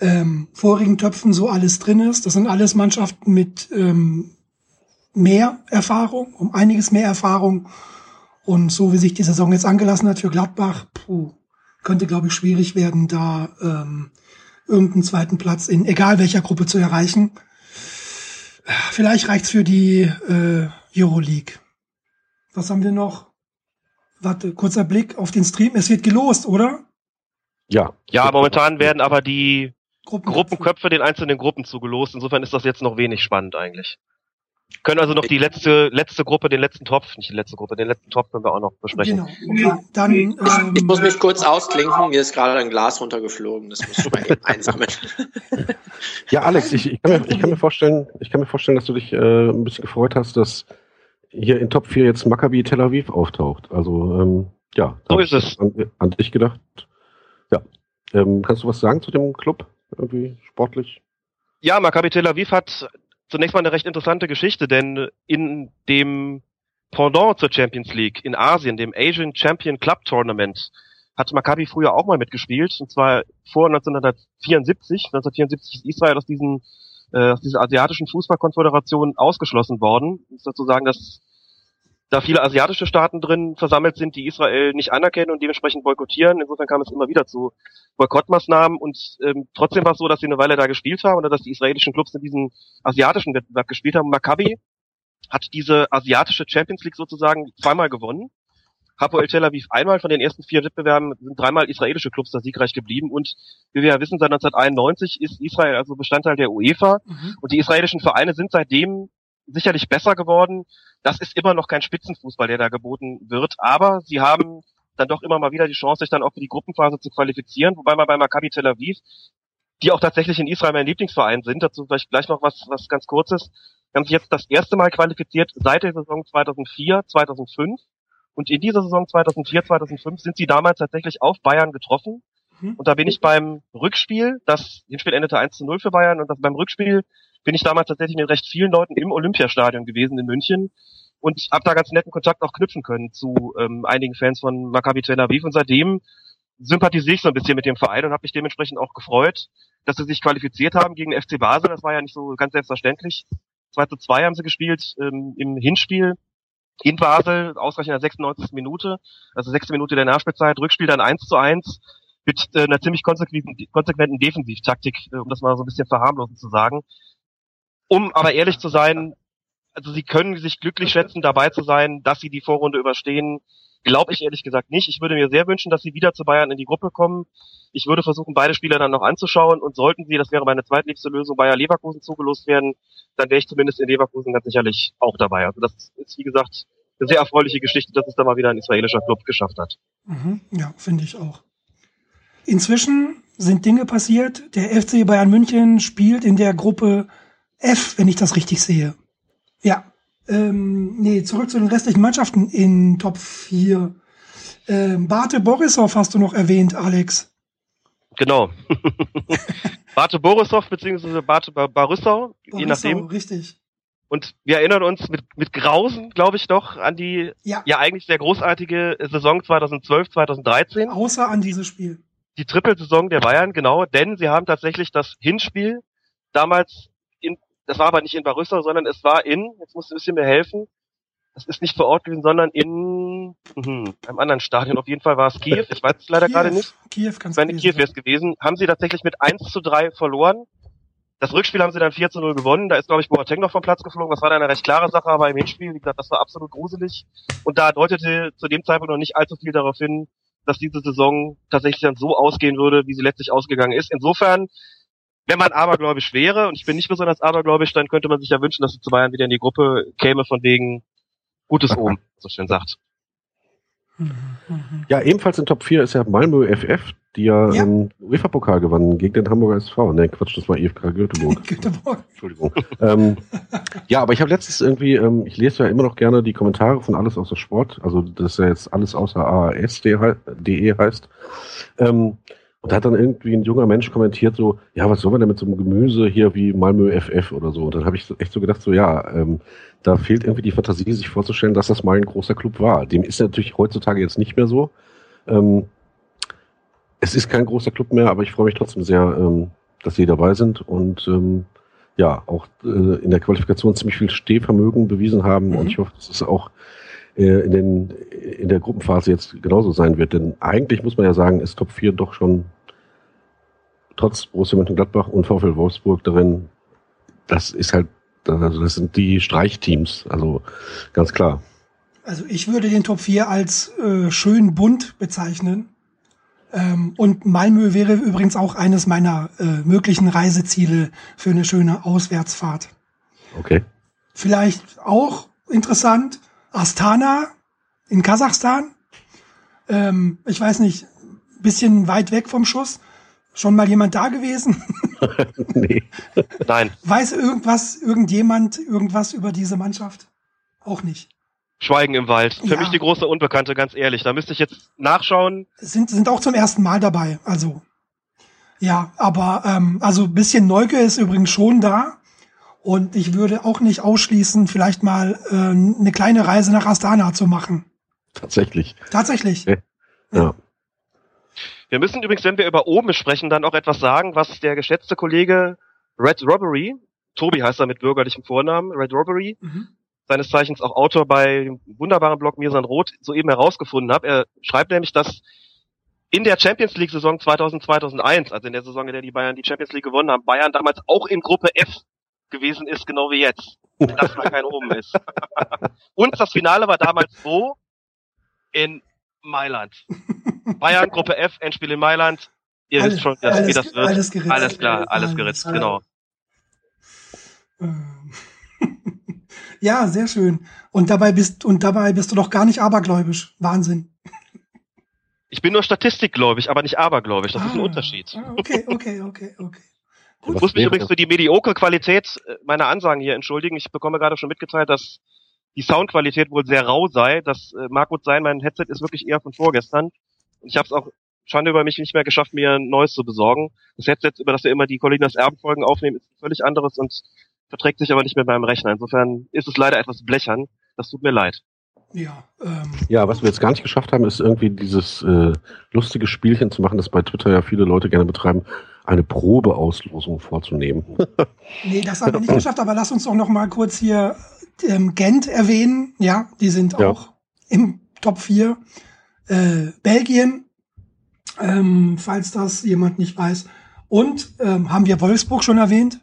ähm, vorigen Töpfen so alles drin ist. Das sind alles Mannschaften mit ähm, mehr Erfahrung, um einiges mehr Erfahrung. Und so wie sich die Saison jetzt angelassen hat für Gladbach, puh, könnte, glaube ich, schwierig werden, da ähm, irgendeinen zweiten Platz in egal welcher Gruppe zu erreichen. Vielleicht reicht's für die äh, Euroleague. Was haben wir noch? Warte, kurzer Blick auf den Stream. Es wird gelost, oder? Ja. Ja, momentan werden aber die Gruppenköpfe, Gruppenköpfe den einzelnen Gruppen zugelost. Insofern ist das jetzt noch wenig spannend eigentlich. Können also noch die letzte, letzte Gruppe, den letzten Topf, nicht die letzte Gruppe, den letzten Topf können wir auch noch besprechen. Genau. Okay. Dann, ähm, ich muss mich kurz ausklinken, mir ist gerade ein Glas runtergeflogen, das muss ich mal eben einsammeln. Ja, Alex, ich, ich, kann mir, ich kann mir vorstellen, ich kann mir vorstellen, dass du dich äh, ein bisschen gefreut hast, dass hier in Top 4 jetzt Maccabi Tel Aviv auftaucht. Also, ähm, ja. So ist es. An, an, dich gedacht. Ja. Ähm, kannst du was sagen zu dem Club? Irgendwie sportlich? Ja, Maccabi Tel Aviv hat zunächst mal eine recht interessante Geschichte, denn in dem Pendant zur Champions League in Asien, dem Asian Champion Club Tournament, hat Maccabi früher auch mal mitgespielt, und zwar vor 1974. 1974 ist Israel aus diesen äh, aus dieser asiatischen Fußballkonföderation ausgeschlossen worden. Ich muss dazu sagen, dass da viele asiatische Staaten drin versammelt sind, die Israel nicht anerkennen und dementsprechend boykottieren. Insofern kam es immer wieder zu Boykottmaßnahmen und ähm, trotzdem war es so, dass sie eine Weile da gespielt haben oder dass die israelischen Clubs in diesem asiatischen Wettbewerb gespielt haben. Maccabi hat diese asiatische Champions League sozusagen zweimal gewonnen. Hapoel Tel Aviv einmal von den ersten vier Wettbewerben sind dreimal israelische Clubs da siegreich geblieben und wie wir ja wissen, seit 1991 ist Israel also Bestandteil der UEFA mhm. und die israelischen Vereine sind seitdem sicherlich besser geworden. Das ist immer noch kein Spitzenfußball, der da geboten wird, aber sie haben dann doch immer mal wieder die Chance, sich dann auch für die Gruppenphase zu qualifizieren, wobei man bei Maccabi Tel Aviv, die auch tatsächlich in Israel mein Lieblingsverein sind, dazu vielleicht gleich noch was, was ganz kurzes, haben sich jetzt das erste Mal qualifiziert seit der Saison 2004, 2005 und in dieser Saison 2004, 2005 sind sie damals tatsächlich auf Bayern getroffen mhm. und da bin ich beim Rückspiel, das Hinspiel endete 1 zu 0 für Bayern und das beim Rückspiel bin ich damals tatsächlich mit recht vielen Leuten im Olympiastadion gewesen in München und habe da ganz netten Kontakt auch knüpfen können zu ähm, einigen Fans von Maccabi Tel Aviv und seitdem sympathisiere ich so ein bisschen mit dem Verein und habe mich dementsprechend auch gefreut, dass sie sich qualifiziert haben gegen FC Basel. Das war ja nicht so ganz selbstverständlich. 2 zu 2 haben sie gespielt ähm, im Hinspiel in Basel, ausreichend in der 96. Minute, also 6. Minute der Nachspielzeit, Rückspiel dann 1 zu 1 mit äh, einer ziemlich konsequenten, konsequenten Defensivtaktik, äh, um das mal so ein bisschen verharmlosen zu sagen. Um aber ehrlich zu sein, also sie können sich glücklich schätzen, dabei zu sein, dass sie die Vorrunde überstehen. Glaube ich ehrlich gesagt nicht. Ich würde mir sehr wünschen, dass sie wieder zu Bayern in die Gruppe kommen. Ich würde versuchen, beide Spieler dann noch anzuschauen und sollten sie, das wäre meine zweitliebste Lösung, Bayer Leverkusen zugelost werden, dann wäre ich zumindest in Leverkusen ganz sicherlich auch dabei. Also das ist, wie gesagt, eine sehr erfreuliche Geschichte, dass es da mal wieder ein israelischer Club geschafft hat. Mhm, ja, finde ich auch. Inzwischen sind Dinge passiert. Der FC Bayern München spielt in der Gruppe F, wenn ich das richtig sehe. Ja. Ähm, nee, zurück zu den restlichen Mannschaften in Top 4. Ähm, Bate Borisov hast du noch erwähnt, Alex. Genau. <laughs> Bate Borisov beziehungsweise Bate Bar Barissau, je nachdem. Richtig. Und wir erinnern uns mit, mit Grausen, glaube ich, doch an die ja. ja eigentlich sehr großartige Saison 2012, 2013. Außer an dieses Spiel. Die Trippelsaison der Bayern, genau, denn sie haben tatsächlich das Hinspiel damals das war aber nicht in Barüssa, sondern es war in, jetzt musst du ein bisschen mir helfen, das ist nicht vor Ort gewesen, sondern in mhm, einem anderen Stadion. Auf jeden Fall war es Kiew. Ich weiß es leider Kiew. gerade nicht. Kiew kannst Wenn Kiew wäre es gewesen, haben sie tatsächlich mit 1 zu 3 verloren. Das Rückspiel haben sie dann 4 zu 0 gewonnen. Da ist, glaube ich, Boateng noch vom Platz geflogen. Das war dann eine recht klare Sache, aber im Hinspiel, wie gesagt, das war absolut gruselig. Und da deutete zu dem Zeitpunkt noch nicht allzu viel darauf hin, dass diese Saison tatsächlich dann so ausgehen würde, wie sie letztlich ausgegangen ist. Insofern, wenn man abergläubisch wäre, und ich bin nicht besonders abergläubisch, dann könnte man sich ja wünschen, dass sie zu Bayern wieder in die Gruppe käme, von wegen Gutes <laughs> oben, so schön sagt. Mhm. Ja, ebenfalls in Top 4 ist ja Malmö FF, die ja, Ja. ähm, UEFA-Pokal gewannen gegen den Hamburger SV. Ne, Quatsch, das war IFK Göteborg. <laughs> Göteborg. Entschuldigung. ähm, ja, aber ich habe letztens irgendwie, ähm, ich lese ja immer noch gerne die Kommentare von Alles außer Sport, also das ist ja jetzt alles außer AAS.de heißt. Ähm, und da hat dann irgendwie ein junger Mensch kommentiert so, ja, was soll man denn mit so einem Gemüse hier wie Malmö FF oder so? Und dann habe ich echt so gedacht, so ja, ähm, da fehlt irgendwie die Fantasie, sich vorzustellen, dass das mal ein großer Club war. Dem ist natürlich heutzutage jetzt nicht mehr so. Ähm, es ist kein großer Club mehr, aber ich freue mich trotzdem sehr, ähm, dass sie dabei sind und ähm, ja, auch äh, in der Qualifikation ziemlich viel Stehvermögen bewiesen haben Mhm. und ich hoffe, dass es auch in, den, in der Gruppenphase jetzt genauso sein wird, denn eigentlich muss man ja sagen, ist Top 4 doch schon trotz Borussia Mönchengladbach und VfL Wolfsburg darin, das ist halt, also das sind die Streichteams, also ganz klar. Also ich würde den Top 4 als äh, schön bunt bezeichnen. Ähm, und Malmö wäre übrigens auch eines meiner äh, möglichen Reiseziele für eine schöne Auswärtsfahrt. Okay. Vielleicht auch interessant, Astana in Kasachstan. Ähm, ich weiß nicht, bisschen weit weg vom Schuss. Schon mal jemand da gewesen? <laughs> nee. Nein, Weiß irgendwas, irgendjemand irgendwas über diese Mannschaft? Auch nicht. Schweigen im Wald. Für Ja. mich die große Unbekannte, ganz ehrlich. Da müsste ich jetzt nachschauen. Sind, sind auch zum ersten Mal dabei. Also, ja, aber ähm, also ein bisschen Neugier ist übrigens schon da. Und ich würde auch nicht ausschließen, vielleicht mal äh, eine kleine Reise nach Astana zu machen. Tatsächlich. Tatsächlich. Okay. Ja. Wir müssen übrigens, wenn wir über oben sprechen, dann auch etwas sagen, was der geschätzte Kollege Red Robbery, Tobi heißt er mit bürgerlichem Vornamen, Red Robbery, Mhm. seines Zeichens auch Autor bei dem wunderbaren Blog Mirsan Roth, soeben herausgefunden hat. Er schreibt nämlich, dass in der Champions League Saison 2000-2001, also in der Saison, in der die Bayern die Champions League gewonnen haben, Bayern damals auch in Gruppe F gewesen ist, genau wie jetzt. Dass man kein oben ist. <laughs> Und das Finale war damals wo? In Mailand. Bayern, Gruppe F, Endspiel in Mailand. Ihr Alles- wisst schon, dass, wie das wird. alles geritzt. Alles klar, alles geritzt, alles. genau. Ähm. <laughs> ja, sehr schön. Und dabei bist und dabei bist du doch gar nicht abergläubisch. Wahnsinn. Ich bin nur statistikgläubig, aber nicht abergläubig. Das ist ein Ah, Unterschied. ah, Okay, okay, okay, okay. Ich Was muss mich übrigens für die mediokre Qualität äh, meiner Ansagen hier entschuldigen. Ich bekomme gerade schon mitgeteilt, dass die Soundqualität wohl sehr rau sei. Das äh, mag gut sein. Mein Headset ist wirklich eher von vorgestern. Und ich habe es auch Schande über mich nicht mehr geschafft, mir ein neues zu besorgen. Das Headset, über das wir immer die Colinas Erbenfolgen aufnehmen, ist ein völlig anderes und verträgt sich aber nicht mehr beim Rechner. Insofern ist es leider etwas blechern. Das tut mir leid. Ja, ähm, Ja, was wir jetzt gar nicht geschafft haben, ist irgendwie dieses äh, lustige Spielchen zu machen, das bei Twitter ja viele Leute gerne betreiben, eine Probeauslosung vorzunehmen. <laughs> nee, das haben wir nicht geschafft, aber lass uns doch noch mal kurz hier ähm, Gent erwähnen. Ja, die sind Ja. auch im Top 4. Äh, Belgien, ähm, falls das jemand nicht weiß. Und ähm, haben wir Wolfsburg schon erwähnt?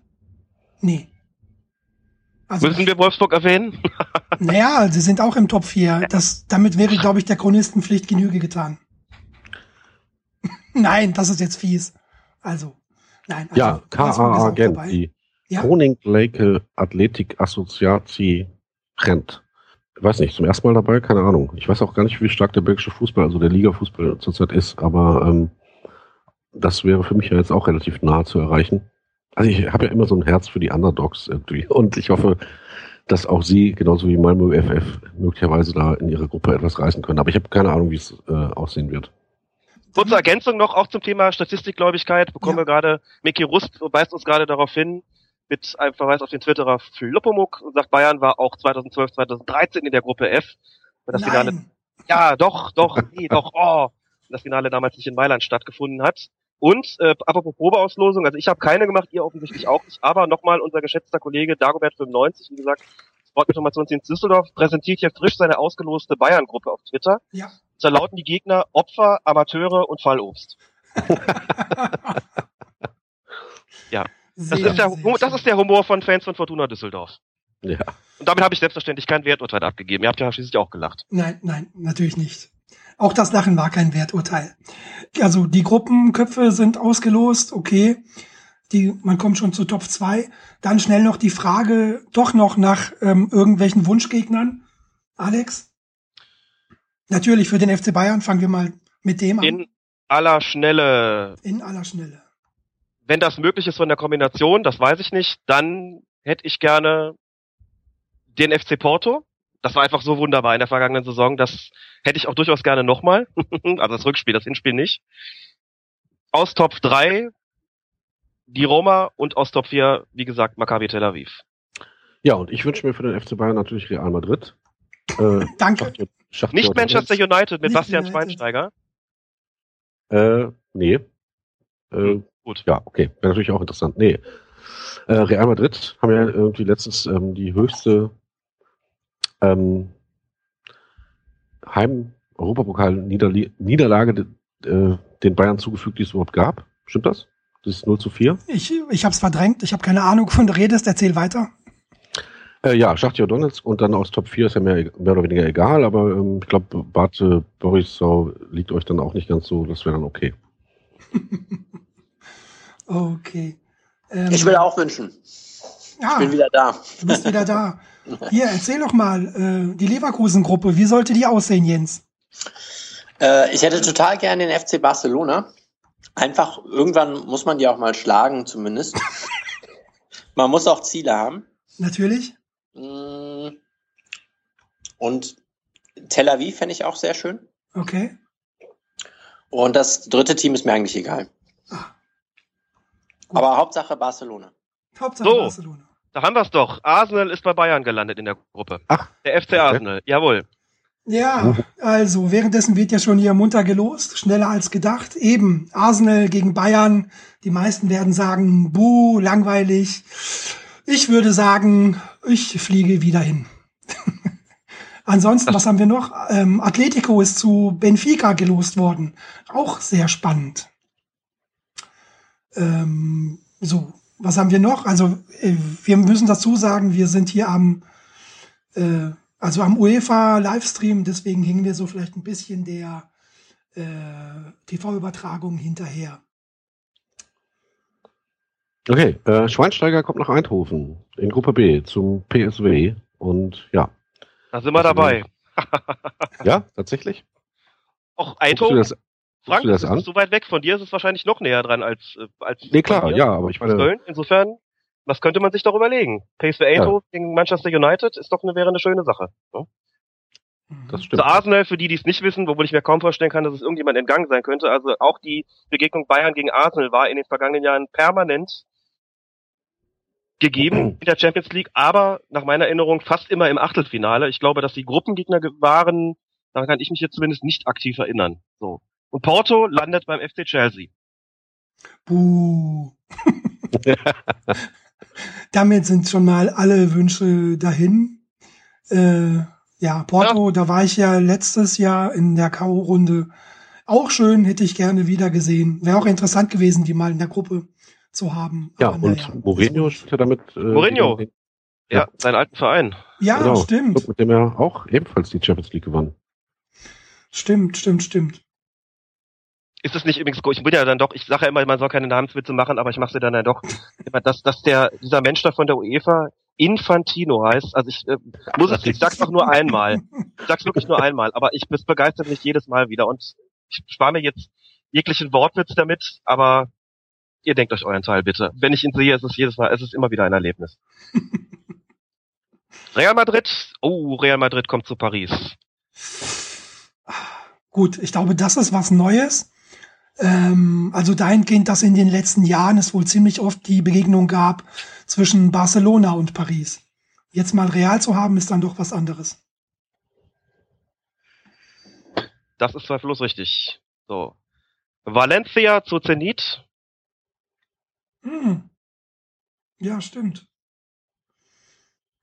Nee. Also, Müssen wir Wolfsburg erwähnen? <laughs> naja, sie sind auch im Top 4. Das, damit wäre, glaube ich, der Chronistenpflicht Genüge getan. <laughs> nein, das ist jetzt fies. Also, nein. Also, ja, KAA Gent, die Ja. Koninklijke Athletik Assoziatie Gent. Ich weiß nicht, zum ersten Mal dabei, keine Ahnung. Ich weiß auch gar nicht, wie stark der belgische Fußball, also der Liga-Fußball zurzeit ist, aber ähm, das wäre für mich ja jetzt auch relativ nah zu erreichen. Also ich habe ja immer so ein Herz für die Underdogs irgendwie und ich hoffe, dass auch sie, genauso wie Malmö FF, möglicherweise da in ihrer Gruppe etwas reißen können. Aber ich habe keine Ahnung, wie es äh, aussehen wird. Kurze Ergänzung noch auch zum Thema Statistikgläubigkeit. Bekommen Ja. wir gerade, Mickey Rust weist uns gerade darauf hin, mit einem Verweis auf den Twitterer Flopomuk und sagt, Bayern war auch 2012, 2013 in der Gruppe F. Weil das Finale, ja, doch, doch, nee, doch, oh, das Finale damals nicht in Mailand stattgefunden hat. Und äh, apropos Probeauslosung, also ich habe keine gemacht, ihr offensichtlich auch nicht, aber nochmal unser geschätzter Kollege Dagobert 95, wie gesagt, Sportinformationsdienst Düsseldorf präsentiert hier frisch seine ausgeloste Bayern-Gruppe auf Twitter. Ja. Da lauten die Gegner Opfer, Amateure und Fallobst. <laughs> ja. Das ist, der, sehr Hu- das ist der Humor von Fans von Fortuna Düsseldorf. Ja. Und damit habe ich selbstverständlich kein Werturteil abgegeben. Ihr habt ja schließlich auch gelacht. Nein, nein, natürlich nicht. Auch das Lachen war kein Werturteil. Also die Gruppenköpfe sind ausgelost, okay. Die, man kommt schon zu Top 2. Dann schnell noch die Frage, doch noch nach ähm, irgendwelchen Wunschgegnern. Alex? Natürlich für den FC Bayern fangen wir mal mit dem an. In aller Schnelle In aller Schnelle. wenn das möglich ist von der Kombination, das weiß ich nicht, dann hätte ich gerne den FC Porto. Das war einfach so wunderbar in der vergangenen Saison. Das hätte ich auch durchaus gerne nochmal. <laughs> also das Rückspiel, das Hinspiel nicht. Aus Top 3 die Roma und aus Top 4, wie gesagt, Maccabi Tel Aviv. ja, und ich wünsche mir für den FC Bayern natürlich Real Madrid. <laughs> Äh, Danke. Schachtjo- Schachtjo Nicht Manchester. United mit Nicht Bastian United. Schweinsteiger. Äh, nee. Äh, Hm, gut. Ja, okay. Wäre natürlich auch interessant. Nee. Äh, Real Madrid haben ja irgendwie letztens ähm, die höchste ähm, Heim-Europapokal-Niederlage äh, den Bayern zugefügt, die es überhaupt gab. Stimmt das? Das ist 0 zu 4. Ich, ich habe es verdrängt. Ich habe keine Ahnung, wovon du redest. Erzähl weiter. Äh, ja, Schachtjo Donetsk und dann aus Top 4 ist ja mehr, mehr oder weniger egal, aber ähm, ich glaube, Bate Borisov liegt euch dann auch nicht ganz so, das wäre dann okay. <laughs> Okay. Ähm, Ich will auch wünschen. ah, Ich bin wieder da. du bist wieder da. <laughs> Hier, erzähl doch mal, äh, die Leverkusen-Gruppe, wie sollte die aussehen, Jens? Äh, ich hätte total gerne den FC Barcelona. Einfach, irgendwann muss man die auch mal schlagen, zumindest. <laughs> man muss auch Ziele haben. Natürlich. Mm. Und Tel Aviv fände ich auch sehr schön. Okay. Und das dritte Team ist mir eigentlich egal. Ah. Aber Hauptsache Barcelona. Hauptsache So. Barcelona. Da haben wir es doch. Arsenal ist bei Bayern gelandet in der Gruppe. Ach. Der FC Arsenal, jawohl. Ja, also währenddessen wird ja schon hier munter gelost, schneller als gedacht. Eben, Arsenal gegen Bayern. Die meisten werden sagen, buh, langweilig. Ich würde sagen, ich fliege wieder hin. <laughs> Ansonsten, was haben wir noch? Ähm, Atletico ist zu Benfica gelost worden. Auch sehr spannend. Ähm, so, was haben wir noch? Also, äh, wir müssen dazu sagen, wir sind hier am äh, also am UEFA Livestream, deswegen hingen wir so vielleicht ein bisschen der äh, TV-Übertragung hinterher. Okay, äh, Schweinsteiger kommt nach Eindhoven in Gruppe B zum PSW und ja. Da sind wir dabei. Ja, tatsächlich? Auch Guckst du Eindhoven, Frank, du das das an? ist so weit weg von dir, ist es wahrscheinlich noch näher dran als, äh, als nee, klar, dir. ja, aber ich meine, Köln. Insofern, was könnte man sich doch überlegen? PSV Eindhoven gegen Manchester United ist doch eine, wäre eine schöne Sache. Ne? das Zu stimmt. Arsenal, für die, die es nicht wissen, wobei ich mir kaum vorstellen kann, dass es irgendjemand entgangen sein könnte. Also auch die Begegnung Bayern gegen Arsenal war in den vergangenen Jahren permanent gegeben in der Champions League, aber nach meiner Erinnerung fast immer im Achtelfinale. Ich glaube, dass die Gruppengegner ge- waren, daran kann ich mich jetzt zumindest nicht aktiv erinnern. So. Und Porto landet beim FC Chelsea. Buh. <laughs> Damit sind schon mal alle Wünsche dahin. Äh, ja, Porto, da war ich ja letztes Jahr in der K.O.-Runde. Auch schön, hätte ich gerne wieder gesehen. Wäre auch interessant gewesen, die mal in der Gruppe zu haben. Ja, Aber und naja. Mourinho spielt ja damit. Äh, Mourinho. Ja, Ja. seinen alten Verein. Ja, genau, stimmt. Mit dem er auch ebenfalls die Champions League gewann. Stimmt, stimmt, stimmt. Ist es nicht übrigens, ich bin ja dann doch, ich sage ja immer, man soll keine Namenswitze machen, aber ich mache sie dann ja doch, immer, dass, dass der, dieser Mensch da von der UEFA Infantino heißt. Also ich äh, muss es, ich sag's doch nur einmal. Ich sag's wirklich nur einmal, aber ich es begeistert mich jedes Mal wieder und ich spare mir jetzt jeglichen Wortwitz damit, aber ihr denkt euch euren Teil bitte. Wenn ich ihn sehe, ist es jedes Mal, es ist immer wieder ein Erlebnis. <laughs> Real Madrid, oh, Real Madrid kommt zu Paris. Gut, ich glaube, das ist was Neues. Ähm, also dahingehend, dass in den letzten Jahren es wohl ziemlich oft die Begegnung gab zwischen Barcelona und Paris. Jetzt mal real zu haben, ist dann doch was anderes. Das ist zweifellos richtig. So. Valencia zu Zenit. Hm. Ja, stimmt.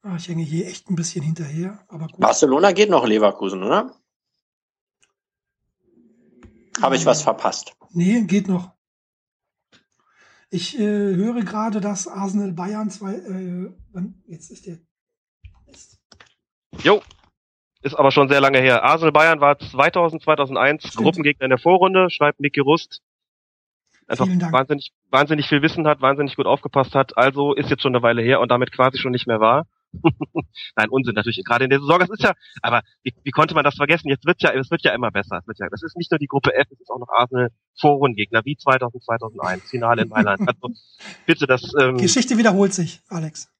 Ah, ich hänge hier echt ein bisschen hinterher, aber gut. Barcelona geht noch Leverkusen, oder? Habe ich was verpasst? Nee, geht noch. Ich äh, höre gerade, dass Arsenal Bayern zwei. Äh, jetzt ist der. Mist. Jo. Ist aber schon sehr lange her. Arsenal Bayern war 2000, 2001 Stimmt. Gruppengegner in der Vorrunde, schreibt Mickey Rust. Einfach Vielen Dank. wahnsinnig, wahnsinnig viel Wissen hat, wahnsinnig gut aufgepasst hat. Also ist jetzt schon eine Weile her und damit quasi schon nicht mehr wahr. <laughs> Nein, Unsinn natürlich. Gerade in der Saison, das ist ja, aber wie, wie konnte man das vergessen? Jetzt wird's ja, es wird ja immer besser. Es wird ja, das ist nicht nur die Gruppe F, es ist auch noch Arsenal Vorrundengegner, wie 2000, 2001, Finale in Mailand. <laughs> Also, bitte, das, ähm, Geschichte wiederholt sich, Alex.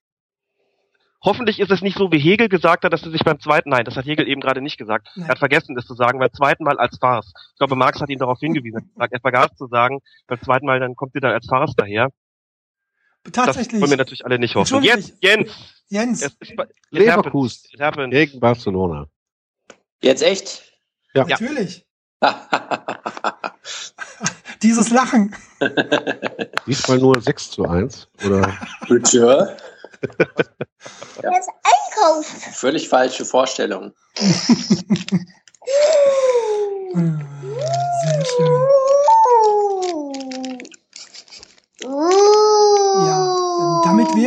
Hoffentlich ist es nicht so, wie Hegel gesagt hat, dass er sich beim zweiten, nein, das hat Hegel eben gerade nicht gesagt. Nein. Er hat vergessen, das zu sagen, beim zweiten Mal als Farce. Ich glaube, Marx hat ihn darauf hingewiesen. Er Er vergaß zu sagen, beim zweiten Mal, dann kommt sie dann als Farce daher. Das Tatsächlich. wollen wir natürlich alle nicht hoffen. Jetzt, Jens! Jens, it Leverkusen gegen Barcelona. Jetzt echt? Ja. natürlich. <laughs> Dieses Lachen. Diesmal nur 6 zu 1. Oder Bitte? Das <laughs> Einkaufen. Völlig falsche Vorstellung. <laughs> Sehr schön.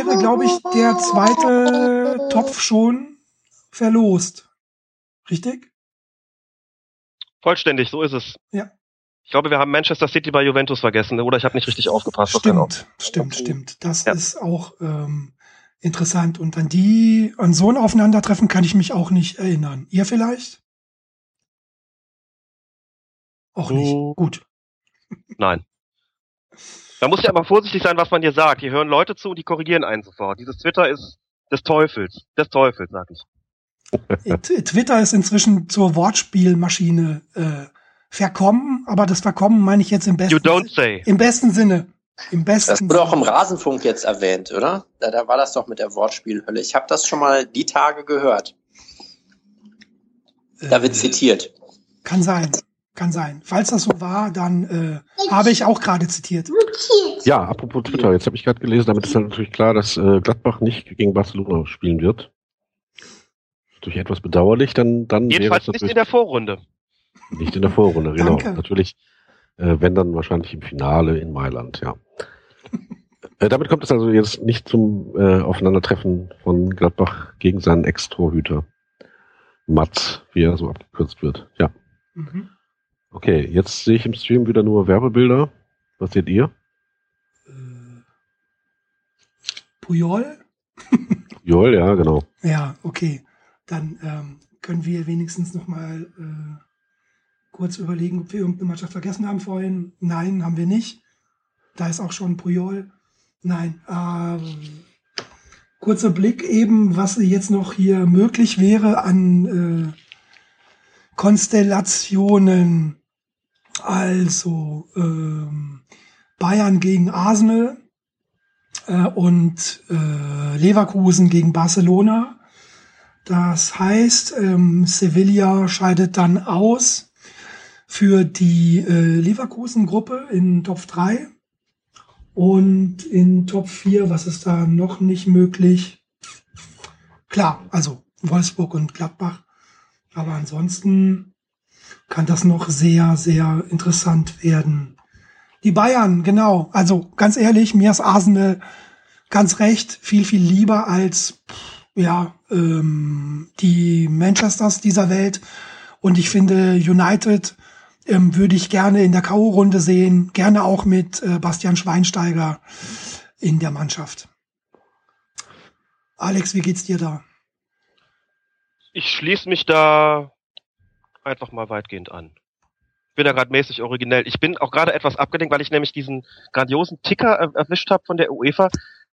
Wäre, glaube ich, der zweite Topf schon verlost. Richtig? Vollständig, so ist es. Ja. Ich glaube, wir haben Manchester City bei Juventus vergessen, oder ich habe nicht richtig aufgepasst. Stimmt, stimmt, stimmt. Das Ja. ist auch ähm, interessant. Und an die, an so ein Aufeinandertreffen kann ich mich auch nicht erinnern. Ihr vielleicht? Auch nicht. Oh. Gut. Nein. Man muss ja aber vorsichtig sein, was man hier sagt. Hier hören Leute zu und die korrigieren einen sofort. Dieses Twitter ist des Teufels. Des Teufels, sag ich. T- Twitter ist inzwischen zur Wortspielmaschine äh, verkommen, aber das Verkommen meine ich jetzt im besten, You don't say. im besten Sinne. Im Das besten wurde auch im Rasenfunk jetzt erwähnt, oder? Da, da war das doch mit der Wortspielhölle. Ich habe das schon mal die Tage gehört. Da wird Äh, zitiert. Kann sein. Kann sein. Falls das so war, dann äh, habe ich auch gerade zitiert. ja, apropos Twitter, jetzt habe ich gerade gelesen, damit ist dann natürlich klar, dass äh, Gladbach nicht gegen Barcelona spielen wird. Durch etwas bedauerlich, dann, dann wäre Jedenfalls es nicht in der Vorrunde. nicht in der Vorrunde, genau. Danke. Natürlich, äh, wenn dann wahrscheinlich im Finale in Mailand, ja. <laughs> äh, damit kommt es also jetzt nicht zum äh, Aufeinandertreffen von Gladbach gegen seinen Ex-Torhüter. Mats, wie er so abgekürzt wird. Ja. Mhm. Okay, jetzt sehe ich im Stream wieder nur Werbebilder. Was seht ihr? Äh, Puyol? <laughs> Joel, ja, genau. Ja, okay. Dann ähm, können wir wenigstens noch mal äh, kurz überlegen, ob wir irgendeine Mannschaft vergessen haben vorhin. Nein, haben wir nicht. Da ist auch schon Puyol. Nein. Ähm, kurzer Blick eben, was jetzt noch hier möglich wäre an äh, Konstellationen. Also ähm, Bayern gegen Arsenal äh, und äh, Leverkusen gegen Barcelona. Das heißt, ähm, Sevilla scheidet dann aus für die äh, Leverkusen-Gruppe in Top 3 und in Top 4, was ist da noch nicht möglich? Klar, also Wolfsburg und Gladbach. Aber ansonsten kann das noch sehr, sehr interessant werden. Die Bayern, genau. Also ganz ehrlich, mir ist Arsenal ganz recht viel, viel lieber als ja, ähm, die Manchesters dieser Welt. Und ich finde, United ähm, würde ich gerne in der K.O.-Runde sehen, gerne auch mit äh, Bastian Schweinsteiger in der Mannschaft. Alex, wie geht's dir da? Ich schließe mich da einfach mal weitgehend an. Ich bin da gerade mäßig originell. Ich bin auch gerade etwas abgelenkt, weil ich nämlich diesen grandiosen Ticker er erwischt habe von der UEFA.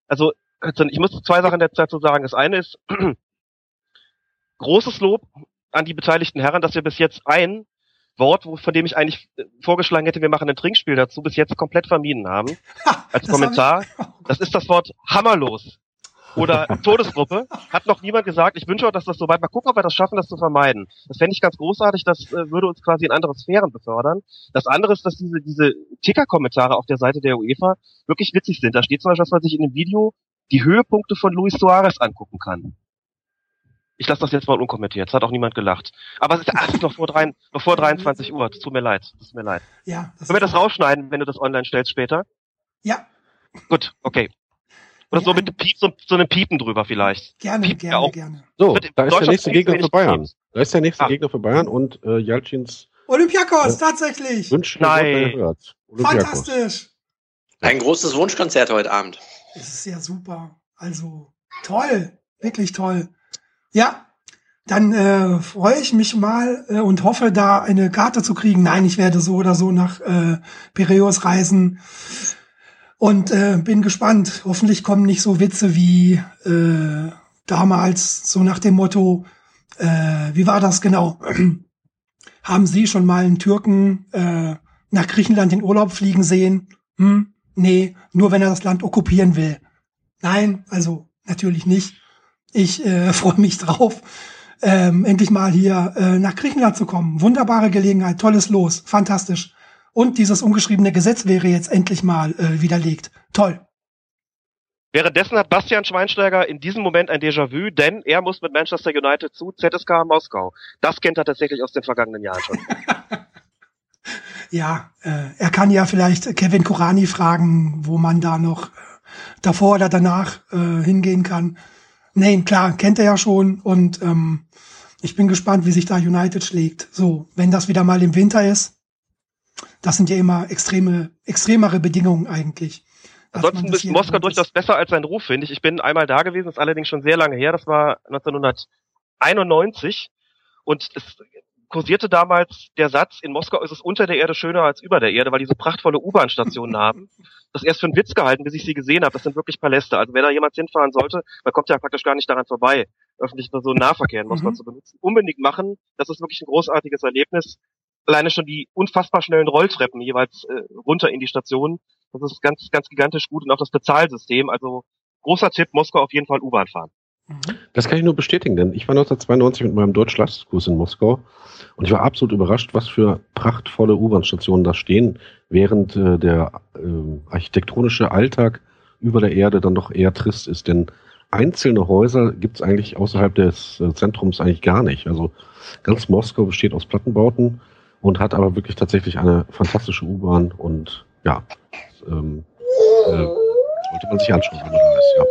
Also, also ich muss zwei Sachen dazu sagen. Das eine ist <clears throat> großes Lob an die beteiligten Herren, dass wir bis jetzt ein Wort, wo, von dem ich eigentlich äh, vorgeschlagen hätte, wir machen ein Trinkspiel dazu, bis jetzt komplett vermieden haben. <laughs> Ha, Als hab Kommentar. Ich, <laughs> oh. Das ist das Wort hammerlos. Oder Todesgruppe. Hat noch niemand gesagt. Ich wünsche auch, dass das so weit. Mal gucken, ob wir das schaffen, das zu vermeiden. Das fände ich ganz großartig. Das äh, würde uns quasi in andere Sphären befördern. Das andere ist, dass diese, diese Ticker-Kommentare auf der Seite der UEFA wirklich witzig sind. Da steht zum Beispiel, dass man sich in dem Video die Höhepunkte von Luis Suarez angucken kann. Ich lasse das jetzt mal unkommentiert. Es hat auch niemand gelacht. Aber es ist, ach, es ist noch vor, drei, noch vor 23 Uhr. Es tut mir leid. Es tut mir leid. Ja. Können wir das rausschneiden, wenn du das online stellst später? Ja. Gut, okay. Oder so mit Piep, so, so einem Piepen drüber vielleicht. Gerne, Piept gerne, ja auch. gerne. So, da ist der nächste Gegner für Bayern. Da ist der nächste Ah. Gegner für Bayern und äh, Jalchins Olympiakos, Äh, tatsächlich. Wünsche Nein. Fantastisch. Ein großes Wunschkonzert heute Abend. Es ist ja super. Also toll, wirklich toll. Ja, dann äh, freue ich mich mal äh, und hoffe, da eine Karte zu kriegen. Nein, ich werde so oder so nach äh, Piräus reisen und äh, bin gespannt. Hoffentlich kommen nicht so Witze wie äh, damals, so nach dem Motto, äh, wie war das genau? <clears throat> Haben Sie schon mal einen Türken äh, nach Griechenland in Urlaub fliegen sehen? Hm? Nee, nur wenn er das Land okkupieren will. Nein, also natürlich nicht. Ich äh, <laughs> freue mich drauf, ähm, endlich mal hier äh, nach Griechenland zu kommen. Wunderbare Gelegenheit, tolles Los, fantastisch. Und dieses ungeschriebene Gesetz wäre jetzt endlich mal äh, widerlegt. Toll. Währenddessen hat Bastian Schweinsteiger in diesem Moment ein Déjà-vu, denn er muss mit Manchester United zu ZSK Moskau. Das kennt er tatsächlich aus den vergangenen Jahren schon. <laughs> Ja, äh, er kann ja vielleicht Kevin Kurani fragen, wo man da noch äh, davor oder danach äh, hingehen kann. Nein, klar, kennt er ja schon und ähm, ich bin gespannt, wie sich da United schlägt. So, wenn das wieder mal im Winter ist, das sind ja immer extreme, extremere Bedingungen eigentlich. Ansonsten ist Moskau durchaus besser als sein Ruf, finde ich. Ich bin einmal da gewesen, ist allerdings schon sehr lange her. Das war 1991 und es kursierte damals der Satz, in Moskau ist es unter der Erde schöner als über der Erde, weil die so prachtvolle U-Bahn-Stationen <laughs> haben. Das erst für einen Witz gehalten, bis ich sie gesehen habe. Das sind wirklich Paläste. Also wenn da jemand hinfahren sollte, man kommt ja praktisch gar nicht daran vorbei, öffentlichen Personennahverkehr in Moskau Mhm. zu benutzen, unbedingt machen. Das ist wirklich ein großartiges Erlebnis. Alleine schon die unfassbar schnellen Rolltreppen jeweils äh, runter in die Station. Das ist ganz, ganz gigantisch gut und auch das Bezahlsystem. Also großer Tipp, Moskau auf jeden Fall U-Bahn fahren. Mhm. Das kann ich nur bestätigen, denn ich war 1992 mit meinem Deutsch-Leistungskurs in Moskau und ich war absolut überrascht, was für prachtvolle U-Bahn-Stationen da stehen, während äh, der äh, architektonische Alltag über der Erde dann doch eher trist ist. Denn einzelne Häuser gibt es eigentlich außerhalb des äh, Zentrums eigentlich gar nicht. Also ganz Moskau besteht aus Plattenbauten und hat aber wirklich tatsächlich eine fantastische U-Bahn und ja, ähm, äh, sollte man sich anschauen, wenn man da ist, ja.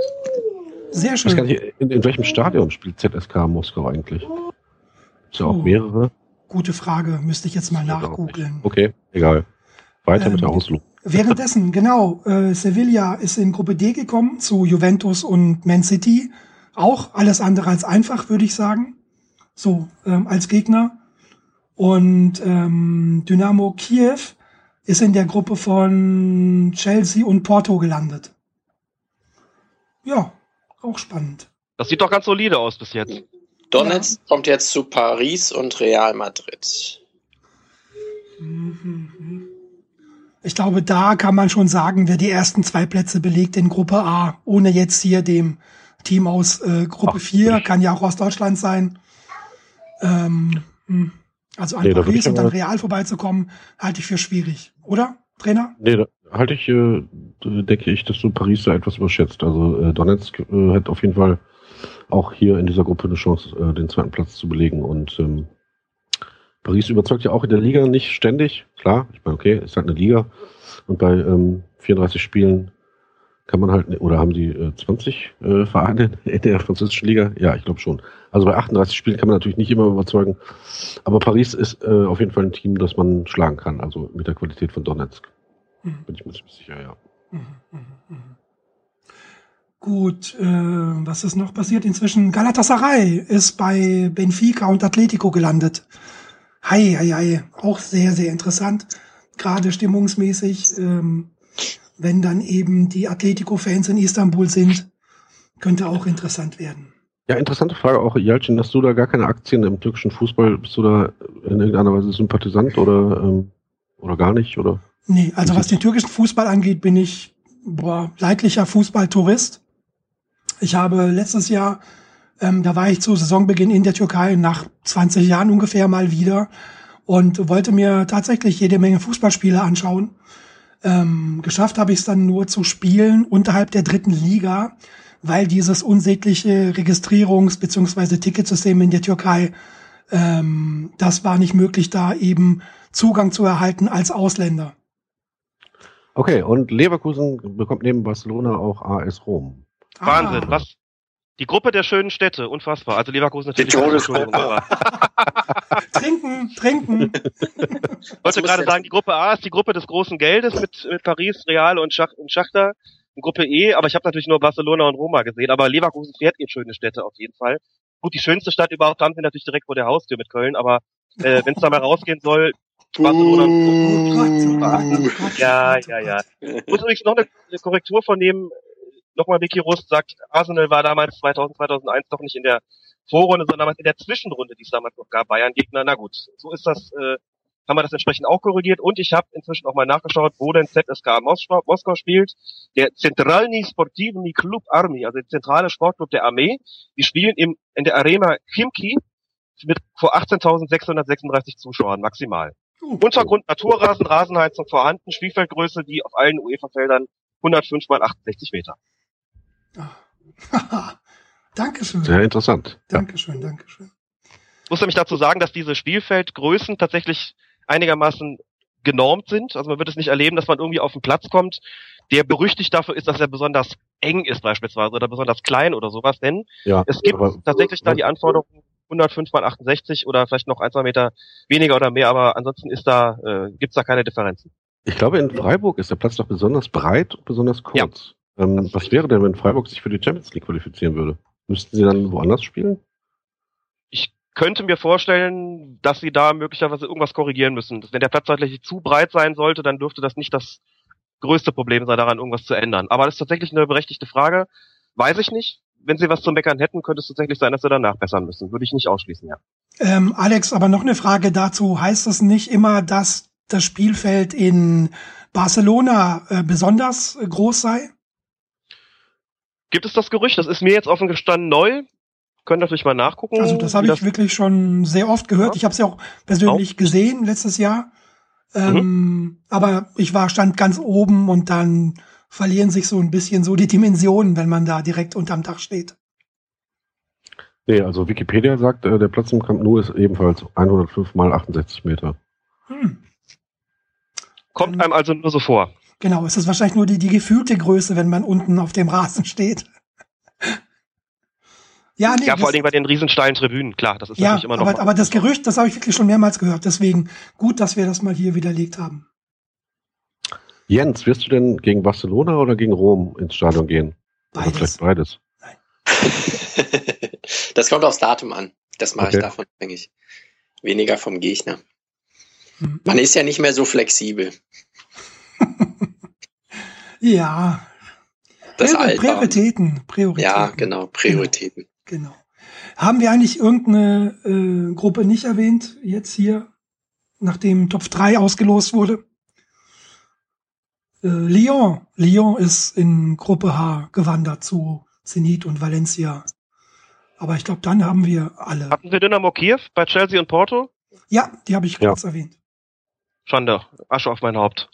Sehr schön. nicht, in, in welchem Stadion spielt ZSK Moskau eigentlich? Ist ja auch Oh. mehrere. Gute Frage, müsste ich jetzt mal nachgoogeln. Okay, egal. Weiter mit der Ähm, Auslog. Währenddessen, <laughs> genau, äh, Sevilla ist in Gruppe D gekommen zu Juventus und Man City. Auch alles andere als einfach, würde ich sagen. So, ähm, als Gegner. Und ähm, Dynamo Kiew ist in der Gruppe von Chelsea und Porto gelandet. Ja, auch spannend. Das sieht doch ganz solide aus bis jetzt. Donetsk kommt jetzt zu Paris und Real Madrid. Mhm. Ich glaube, da kann man schon sagen, wer die ersten zwei Plätze belegt in Gruppe A, ohne jetzt hier dem Team aus äh, Gruppe Ach, 4, ich- kann ja auch aus Deutschland sein. Ähm, hm. Also an Nee, Paris und an Real vorbeizukommen, halte ich für schwierig, oder, Trainer? Nee, da halte ich, äh, denke ich, dass du Paris da etwas überschätzt. Also äh, Donetsk äh, hat auf jeden Fall auch hier in dieser Gruppe eine Chance, äh, den zweiten Platz zu belegen. Und ähm, Paris überzeugt ja auch in der Liga nicht ständig. Klar, ich meine, okay, ist halt eine Liga. Und bei ähm, 34 Spielen kann man halt, oder haben die äh, 20 äh, Vereine in der französischen Liga? Ja, ich glaube schon. Also bei 38 Spielen kann man natürlich nicht immer überzeugen. Aber Paris ist äh, auf jeden Fall ein Team, das man schlagen kann. Also mit der Qualität von Donetsk. Mhm. Bin ich mir ziemlich sicher, ja. Mhm, mhm, mhm. Gut, äh, was ist noch passiert? Inzwischen Galatasaray ist bei Benfica und Atletico gelandet. Hei, hei, hei. Auch sehr, sehr interessant. Gerade stimmungsmäßig, ähm, wenn dann eben die Atletico-Fans in Istanbul sind, könnte auch interessant werden. Ja, interessante Frage auch, Jalcin, hast du da gar keine Aktien im türkischen Fußball? Bist du da in irgendeiner Weise Sympathisant oder, ähm, oder gar nicht? Oder? Nee, also was den türkischen Fußball angeht, bin ich boah, leidlicher Fußballtourist. Ich habe letztes Jahr, ähm, da war ich zu Saisonbeginn in der Türkei nach 20 Jahren ungefähr mal wieder und wollte mir tatsächlich jede Menge Fußballspiele anschauen. Ähm, geschafft habe ich es dann nur zu spielen unterhalb der dritten Liga, weil dieses unsägliche Registrierungs- bzw. Ticketsystem in der Türkei, ähm, das war nicht möglich, da eben Zugang zu erhalten als Ausländer. Okay, und Leverkusen bekommt neben Barcelona auch AS Rom. Wahnsinn, Ah. was? Die Gruppe der schönen Städte, unfassbar. Also Leverkusen natürlich. Die Todesgruppe. Entschuldigung, aber <laughs> Trinken, trinken. Ich wollte gerade sagen, die Gruppe A ist die Gruppe des großen Geldes mit, mit Paris, Real und, Schach, und Schachter. Und Gruppe E, aber ich habe natürlich nur Barcelona und Roma gesehen, aber Leverkusen fährt in schöne Städte auf jeden Fall. Gut, die schönste Stadt überhaupt haben wir natürlich direkt vor der Haustür mit Köln, aber äh, wenn es da mal rausgehen soll, Barcelona und Oh Gott, oh Gott, oh Gott, Ja, ja, ja. <laughs> Muss übrigens noch eine, eine Korrektur vornehmen. Nochmal Vicky Rust sagt, Arsenal war damals 2000, 2001 doch nicht in der Vorrunde, sondern damals in der Zwischenrunde, die es damals noch gab, Bayern-Gegner. Na gut, so ist das, äh, haben wir das entsprechend auch korrigiert. Und ich habe inzwischen auch mal nachgeschaut, wo denn ZSK Moskau, Moskau spielt. Der Zentralny Sportivny Klub Army, also der zentrale Sportclub der Armee. Die spielen im, in der Arena Chimki mit vor 18.636 Zuschauern maximal. Oh. Untergrund Naturrasen, Rasenheizung vorhanden, Spielfeldgröße, die auf allen UEFA-Feldern 105 mal 68 Meter. Haha. <laughs> Dankeschön. Sehr interessant. Ja. Dankeschön, Dankeschön. Ich muss nämlich dazu sagen, dass diese Spielfeldgrößen tatsächlich einigermaßen genormt sind. Also man wird es nicht erleben, dass man irgendwie auf den Platz kommt, der berüchtigt dafür ist, dass er besonders eng ist beispielsweise oder besonders klein oder sowas. Denn Ja, es gibt aber- tatsächlich da die Anforderung 105 mal 68 oder vielleicht noch ein, zwei Meter weniger oder mehr, aber ansonsten ist da, äh, gibt's da keine Differenzen. Ich glaube, in Freiburg ist der Platz doch besonders breit und besonders kurz. Ähm, was wäre denn, wenn Freiburg sich für die Champions League qualifizieren würde? Müssten sie dann woanders spielen? Ich könnte mir vorstellen, dass sie da möglicherweise irgendwas korrigieren müssen. Wenn der Platz tatsächlich zu breit sein sollte, dann dürfte das nicht das größte Problem sein, daran irgendwas zu ändern. Aber das ist tatsächlich eine berechtigte Frage. Weiß ich nicht. Wenn sie was zu meckern hätten, könnte es tatsächlich sein, dass sie danach bessern müssen. Würde ich nicht ausschließen, ja. Ähm, Alex, aber noch eine Frage dazu. Heißt es nicht immer, dass das Spielfeld in Barcelona äh, besonders äh, groß sei? Gibt es das Gerücht? Das ist mir jetzt offen gestanden neu. Können natürlich mal nachgucken. Also das habe ich wirklich schon sehr oft gehört. Ich habe es ja auch persönlich gesehen letztes Jahr. Ähm, Aber ich war stand ganz oben und dann verlieren sich so ein bisschen so die Dimensionen, wenn man da direkt unterm Dach steht. Nee, also Wikipedia sagt, äh, der Platz im Camp Nou ist ebenfalls 105 mal 68 Meter. Hm. Kommt einem also nur so vor. Genau, es ist wahrscheinlich nur die, die gefühlte Größe, wenn man unten auf dem Rasen steht. <laughs> ja, nee, Ja, vor allen Dingen bei den riesensteilen Tribünen. Klar, das ist ja natürlich immer noch. aber, aber das Gerücht, das habe ich wirklich schon mehrmals gehört. Deswegen gut, dass wir das mal hier widerlegt haben. Jens, wirst du denn gegen Barcelona oder gegen Rom ins Stadion gehen? Oder Beides. vielleicht beides. <laughs> das kommt aufs Datum an. Das mache Okay. ich davon abhängig. Weniger vom Gegner. Hm. Man ist ja nicht mehr so flexibel. <laughs> Ja, Das Prior- Alter. Prioritäten, Prioritäten. Ja, genau, Prioritäten. Genau. Haben wir eigentlich irgendeine äh, Gruppe nicht erwähnt, jetzt hier, nachdem Top 3 ausgelost wurde? Äh, Lyon. Lyon ist in Gruppe H gewandert zu Zenit und Valencia. Aber ich glaube, dann haben wir alle. Hatten wir Dynamo Kiew bei Chelsea und Porto? Ja, die habe ich Ja. kurz erwähnt. Schande. Asche auf mein Haupt.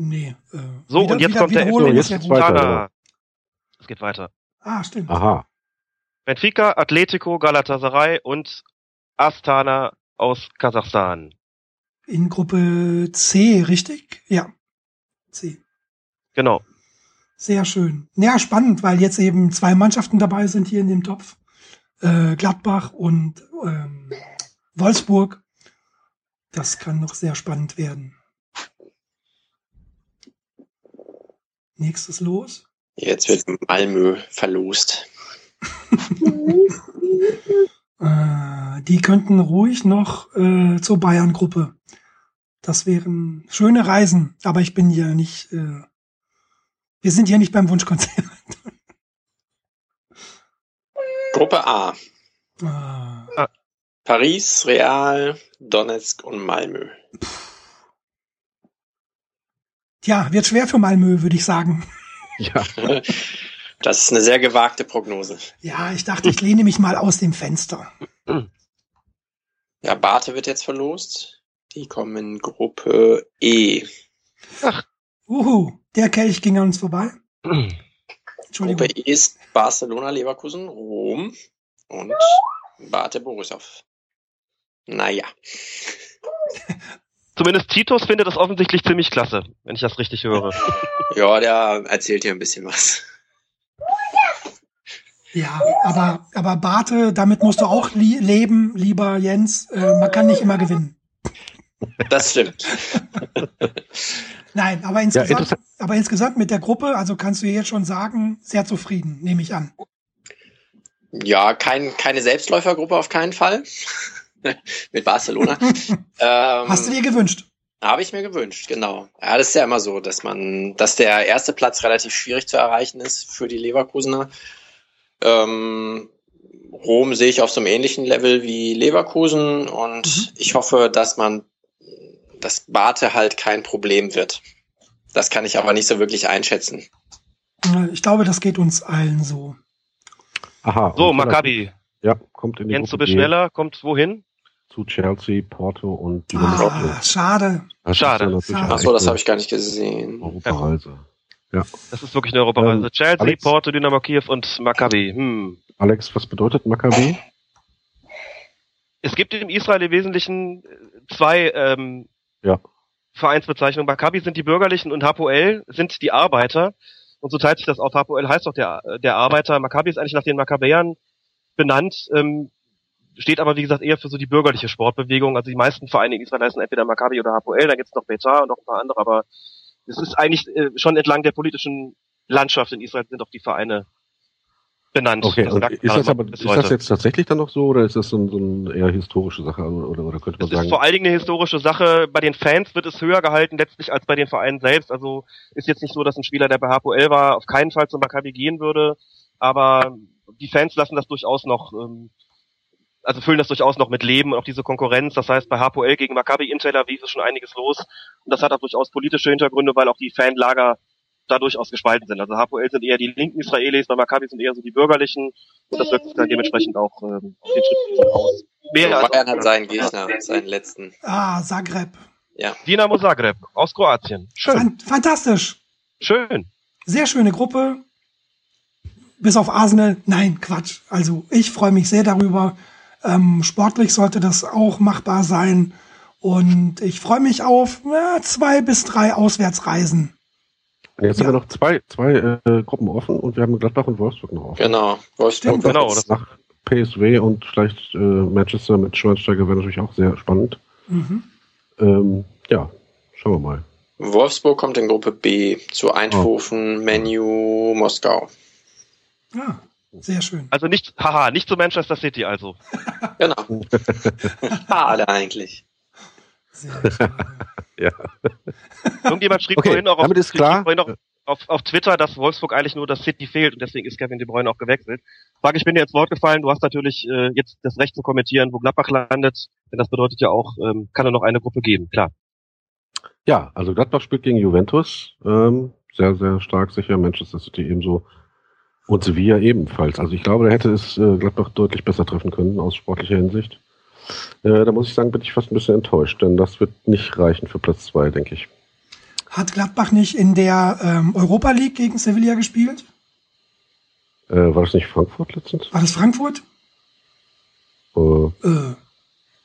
Nee. Äh, So, und jetzt kommt der Wiederholung F- ist ja jetzt weiter, Tada. Es geht weiter. Ah, stimmt. Aha. Benfica, Atletico, Galatasaray und Astana aus Kasachstan. In Gruppe C, richtig? Ja. C. Genau. Sehr schön. Ja, spannend, weil jetzt eben zwei Mannschaften dabei sind hier in dem Topf. Äh, Gladbach und ähm, Wolfsburg. Das kann noch sehr spannend werden. Nächstes los. Jetzt wird Malmö verlost. <laughs> Äh, die könnten ruhig noch äh, zur Bayern-Gruppe. Das wären schöne Reisen, aber ich bin hier nicht. Äh, wir sind hier nicht beim Wunschkonzert. <laughs> Gruppe A. Äh, Paris, Real, Donetsk und Malmö. Ja, wird schwer für Malmö, würde ich sagen. Ja. Das ist eine sehr gewagte Prognose. Ja, ich dachte, ich lehne mich mal aus dem Fenster. Ja, Barte wird jetzt verlost. Die kommen in Gruppe E. Uhu, der Kelch ging an uns vorbei. Entschuldigung. Gruppe E ist Barcelona, Leverkusen, Rom und Bate Borisov. Naja. <laughs> Zumindest Titus findet das offensichtlich ziemlich klasse, wenn ich das richtig höre. <laughs> Ja, der erzählt hier ein bisschen was. Ja, aber, aber Barte, damit musst du auch li leben, lieber Jens. Äh, man kann nicht immer gewinnen. Das stimmt. <laughs> Nein, aber insgesamt, interessant. aber insgesamt mit der Gruppe, also kannst du jetzt schon sagen, sehr zufrieden, nehme ich an. Ja, kein, keine Selbstläufergruppe auf keinen Fall. <laughs> Mit Barcelona. <laughs> ähm, Hast du dir gewünscht? Habe ich mir gewünscht, genau. Ja, das ist ja immer so, dass man, dass der erste Platz relativ schwierig zu erreichen ist für die Leverkusener. Ähm, Rom sehe ich auf so einem ähnlichen Level wie Leverkusen und Mhm. ich hoffe, dass man, dass Bate halt kein Problem wird. Das kann ich aber nicht so wirklich einschätzen. Äh, Ich glaube, das geht uns allen so. Aha. So, Maccabi. Ja, kommt in die Jens, du bist schneller, kommt wohin? Zu Chelsea, Porto und Dynamo. Ah, schade. Das schade. Schade. eine Ach so, das habe ich gar nicht gesehen. Europareise. Das ist wirklich eine Europareise. Ähm, Chelsea, Alex? Porto, Dynamo Kiew und Maccabi. Hm. Alex, was bedeutet Maccabi? Es gibt im Israel im Wesentlichen äh, zwei ähm, Ja. Vereinsbezeichnungen. Maccabi sind die Bürgerlichen und Hapoel sind die Arbeiter. Und so teilt sich das auf. Hapoel heißt doch der, der Arbeiter. Maccabi ist eigentlich nach den Makkabäern benannt, ähm, steht aber wie gesagt eher für so die bürgerliche Sportbewegung. Also die meisten Vereine in Israel heißen entweder Maccabi oder Hapoel. Da gibt's noch Betar und noch ein paar andere, aber es ist eigentlich äh, schon entlang der politischen Landschaft in Israel sind auch die Vereine benannt. Okay, Das merkt ist das aber ist das jetzt tatsächlich dann noch so oder ist das so, ein, so eine eher historische Sache oder, oder, oder könnte man Es ist sagen? vor allen Dingen eine historische Sache. Bei den Fans wird es höher gehalten letztlich als bei den Vereinen selbst. Also ist jetzt nicht so, dass ein Spieler, der bei HPL war, auf keinen Fall zum Maccabi gehen würde. Aber die Fans lassen das durchaus noch, ähm, also füllen das durchaus noch mit Leben und auch diese Konkurrenz. Das heißt, bei HPL gegen Maccabi in Tel Aviv ist schon einiges los. Und das hat auch durchaus politische Hintergründe, weil auch die Fanlager da durchaus gespalten sind. Also HPL sind eher die linken Israelis, bei Maccabi sind eher so die bürgerlichen. Und das wirkt sich dann dementsprechend auch ähm, auf den Schritt aus. Mehr als Bayern hat seinen Gegner, seinen letzten. Ah, Zagreb. Dinamo Zagreb aus Kroatien. Schön, Fan fantastisch. schön. Sehr schöne Gruppe. Bis auf Arsenal. Nein, Quatsch. Also ich freue mich sehr darüber. Ähm, sportlich sollte das auch machbar sein. Und ich freue mich auf ja, zwei bis drei Auswärtsreisen. Jetzt Ja. haben wir noch zwei, zwei äh, Gruppen offen und wir haben Gladbach und Wolfsburg noch offen. Genau. Wolfsburg Stimmt, genau, jetzt- das- Nach PSW und vielleicht äh, Manchester mit Schweinsteiger wäre natürlich auch sehr spannend. Mhm. Ähm, ja, schauen wir mal. Wolfsburg kommt in Gruppe B zu Eindhoven, Menu, Moskau. Ja, sehr schön. Also nicht, haha, nicht zu Manchester City also. <laughs> Genau. Schade eigentlich. Sehr schön. <laughs> Irgendjemand schrieb Okay, vorhin auch, auf, ist klar. auch auf, auf Twitter, dass Wolfsburg eigentlich nur das City fehlt und deswegen ist Kevin De Bruyne auch gewechselt. Frage, ich bin dir ins Wort gefallen, du hast natürlich äh, jetzt das Recht zu kommentieren, wo Gladbach landet, denn das bedeutet ja auch, ähm, kann nur noch eine Gruppe geben, klar. Ja, also Gladbach spielt gegen Juventus. Ähm, sehr, sehr stark sicher. Manchester City ebenso. Und Sevilla ebenfalls. Also ich glaube, da hätte es äh, Gladbach deutlich besser treffen können aus sportlicher Hinsicht. Äh, da muss ich sagen, bin ich fast ein bisschen enttäuscht, denn das wird nicht reichen für Platz zwei, denke ich. Hat Gladbach nicht in der ähm, Europa League gegen Sevilla gespielt? Äh, war das nicht Frankfurt letztens? War das Frankfurt? Äh, Äh,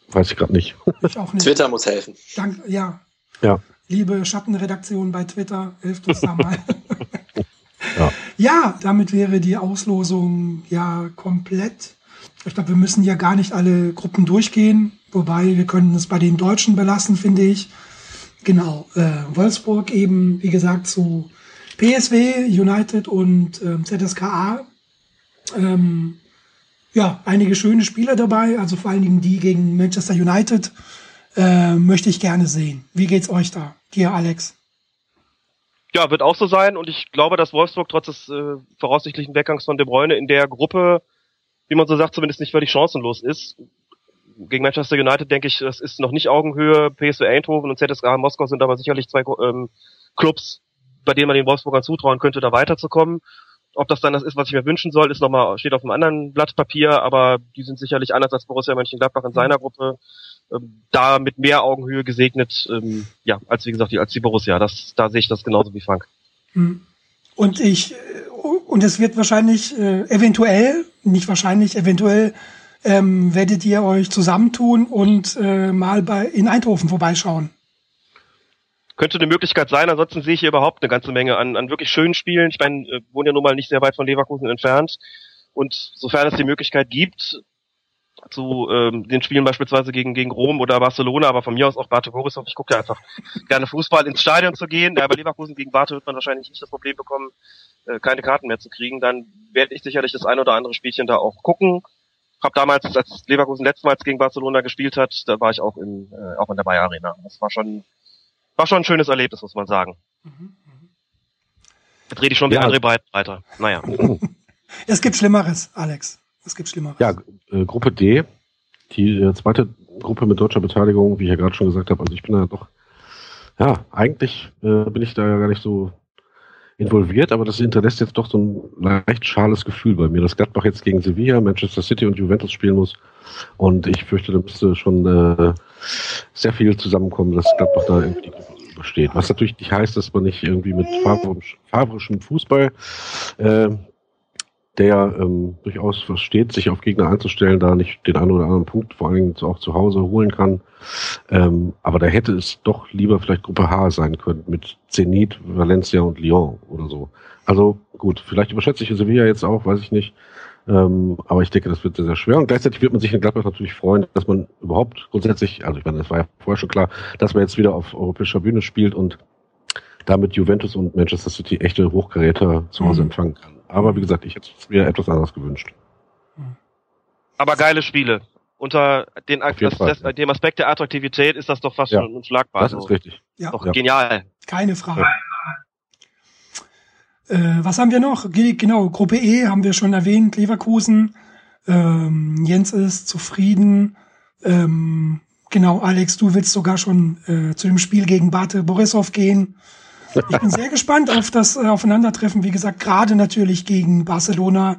weiß ich gerade nicht. <laughs> ich auch nicht. Twitter muss helfen. Dank, ja. Ja. Liebe Schattenredaktion bei Twitter, helft uns da mal. <laughs> Ja. damit wäre die Auslosung ja komplett. Ich glaube, wir müssen ja gar nicht alle Gruppen durchgehen, wobei wir können es bei den Deutschen belassen, finde ich. Genau, äh, Wolfsburg eben, wie gesagt, zu PSW, United und ähm, ZSKA. Ähm, ja, einige schöne Spieler dabei, also vor allen Dingen die gegen Manchester United äh, möchte ich gerne sehen. Wie geht's euch da? Dir, Alex? Ja, wird auch so sein und ich glaube, dass Wolfsburg trotz des äh, voraussichtlichen Weggangs von De Bruyne in der Gruppe, wie man so sagt, zumindest nicht völlig chancenlos ist. Gegen Manchester United denke ich, das ist noch nicht Augenhöhe. PSV Eindhoven und ZSK Moskau sind aber sicherlich zwei ähm, Clubs, bei denen man den Wolfsburgern zutrauen könnte, da weiterzukommen. Ob das dann das ist, was ich mir wünschen soll, ist nochmal, steht auf einem anderen Blatt Papier, aber die sind sicherlich anders als Borussia Mönchengladbach in seiner Gruppe, ähm, da mit mehr Augenhöhe gesegnet, ähm, ja, als wie gesagt, die, als die Borussia. Das, da sehe ich das genauso wie Frank. Hm. Und ich, äh, und es wird wahrscheinlich äh, eventuell, nicht wahrscheinlich, eventuell ähm, werdet ihr euch zusammentun und äh, mal bei in Eindhoven vorbeischauen. Könnte eine Möglichkeit sein, ansonsten sehe ich hier überhaupt eine ganze Menge an, an wirklich schönen Spielen. Ich meine, äh, wohne ja nun mal nicht sehr weit von Leverkusen entfernt. Und sofern es die Möglichkeit gibt, zu ähm, den Spielen beispielsweise gegen, gegen Rom oder Barcelona, aber von mir aus auch Bate Borisov. Ich gucke ja einfach gerne Fußball ins Stadion zu gehen. Ja, bei Leverkusen gegen Bate wird man wahrscheinlich nicht das Problem bekommen, äh, keine Karten mehr zu kriegen. Dann werde ich sicherlich das ein oder andere Spielchen da auch gucken. Hab damals, als Leverkusen letztmals gegen Barcelona gespielt hat, da war ich auch in, äh, auch in der Bayer Arena. Das war schon, war schon ein schönes Erlebnis, muss man sagen. Mhm. Jetzt rede ich schon wie ja. André Breiter. Naja. <laughs> es gibt Schlimmeres, Alex. Es gibt Schlimmeres. Ja, äh, Gruppe D, die äh, zweite Gruppe mit deutscher Beteiligung, wie ich ja gerade schon gesagt habe. Also ich bin da doch, ja, eigentlich äh, bin ich da ja gar nicht so involviert, aber das hinterlässt jetzt doch so ein leicht schales Gefühl bei mir, dass Gladbach jetzt gegen Sevilla, Manchester City und Juventus spielen muss. Und ich fürchte, da müsste schon äh, sehr viel zusammenkommen, dass Gladbach da irgendwie die Gruppe übersteht. Was natürlich nicht heißt, dass man nicht irgendwie mit fabrischem Fußball äh, der ähm, durchaus versteht, sich auf Gegner einzustellen, da nicht den einen oder anderen Punkt vor allen Dingen auch zu Hause holen kann. Ähm, aber da hätte es doch lieber vielleicht Gruppe H sein können mit Zenit, Valencia und Lyon oder so. Also gut, vielleicht überschätze ich Sevilla jetzt auch, weiß ich nicht. Ähm, aber ich denke, das wird sehr, sehr schwer. Und gleichzeitig wird man sich in Gladbach natürlich freuen, dass man überhaupt grundsätzlich, also ich meine, das war ja vorher schon klar, dass man jetzt wieder auf europäischer Bühne spielt und damit Juventus und Manchester City echte Hochkaräter zu Hause mhm. empfangen kann. Aber wie gesagt, ich hätte es mir etwas anderes gewünscht. Aber geile Spiele. Unter den, das, Fall, das, ja. dem Aspekt der Attraktivität ist das doch fast ja. schon unschlagbar. Das ist richtig. Ja. Doch genial. Keine Frage. Äh, was haben wir noch? Genau, Gruppe E haben wir schon erwähnt, Leverkusen. Ähm, Jens ist zufrieden. Ähm, genau, Alex, du willst sogar schon äh, zu dem Spiel gegen Bate Borisov gehen. Ich bin sehr gespannt auf das äh, Aufeinandertreffen. Wie gesagt, gerade natürlich gegen Barcelona.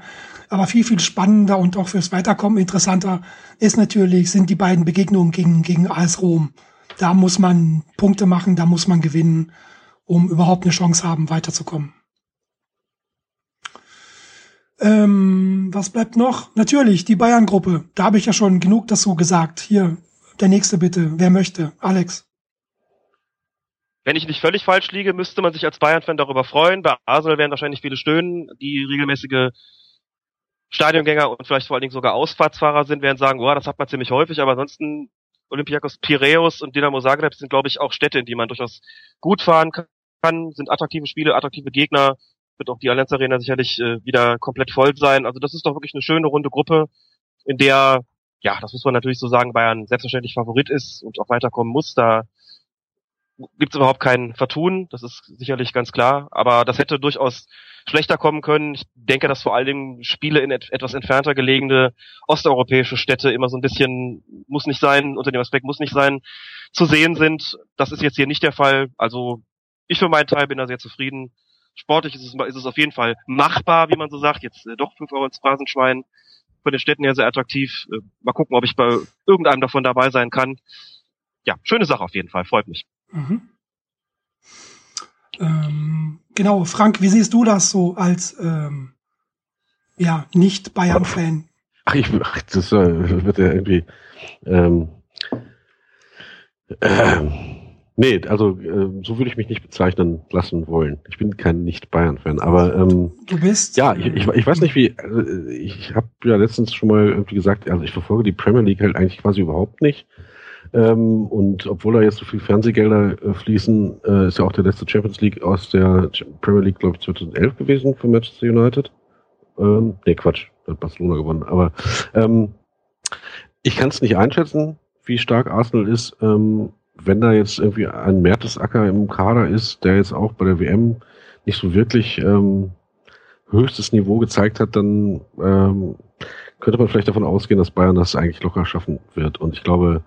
Aber viel, viel spannender und auch fürs Weiterkommen interessanter ist natürlich, sind die beiden Begegnungen gegen, gegen AS Rom. Da muss man Punkte machen, da muss man gewinnen, um überhaupt eine Chance haben, weiterzukommen. Ähm, was bleibt noch? Natürlich, die Bayern-Gruppe. Da habe ich ja schon genug dazu gesagt. Hier, der nächste bitte. Wer möchte? Alex wenn ich nicht völlig falsch liege, müsste man sich als Bayern-Fan darüber freuen. Bei Arsenal werden wahrscheinlich viele stöhnen, die regelmäßige Stadiongänger und vielleicht vor allen Dingen sogar Ausfahrtsfahrer sind, werden sagen, oh, das hat man ziemlich häufig, aber ansonsten Olympiakos Piraeus und Dynamo Zagreb sind, glaube ich, auch Städte, in die man durchaus gut fahren kann, sind attraktive Spiele, attraktive Gegner, wird auch die Allianz Arena sicherlich äh, wieder komplett voll sein. Also das ist doch wirklich eine schöne runde Gruppe, in der, ja, das muss man natürlich so sagen, Bayern selbstverständlich Favorit ist und auch weiterkommen muss. Da gibt es überhaupt kein Vertun, das ist sicherlich ganz klar, aber das hätte durchaus schlechter kommen können. Ich denke, dass vor allen Dingen Spiele in et etwas entfernter gelegene osteuropäische Städte immer so ein bisschen, muss nicht sein, unter dem Aspekt muss nicht sein, zu sehen sind. Das ist jetzt hier nicht der Fall. Also ich für meinen Teil bin da sehr zufrieden. Sportlich ist es, ist es auf jeden Fall machbar, wie man so sagt. Jetzt äh, doch fünf Euro ins Phrasenschwein. Von den Städten her sehr attraktiv. Äh, mal gucken, ob ich bei irgendeinem davon dabei sein kann. Ja, schöne Sache auf jeden Fall. Freut mich. Mhm. Ähm, genau, Frank, wie siehst du das so als ähm, ja, nicht Bayern-Fan? Ach, ich, ach, das äh, wird ja irgendwie ähm, ähm, nee, also äh, so würde ich mich nicht bezeichnen lassen wollen. Ich bin kein Nicht-Bayern-Fan, aber ähm, du bist ja, ich, ich, ich weiß nicht wie. Also, ich habe ja letztens schon mal irgendwie gesagt, also ich verfolge die Premier League halt eigentlich quasi überhaupt nicht. Ähm, und obwohl da jetzt so viel Fernsehgelder äh, fließen, äh, ist ja auch der letzte Champions League aus der Premier League, glaube ich, 2011 gewesen für Manchester United. Ähm, nee, Quatsch, hat Barcelona gewonnen. Aber ähm, ich kann es nicht einschätzen, wie stark Arsenal ist. Ähm, wenn da jetzt irgendwie ein Mertesacker im Kader ist, der jetzt auch bei der WM nicht so wirklich ähm, höchstes Niveau gezeigt hat, dann ähm, könnte man vielleicht davon ausgehen, dass Bayern das eigentlich locker schaffen wird. Und ich glaube,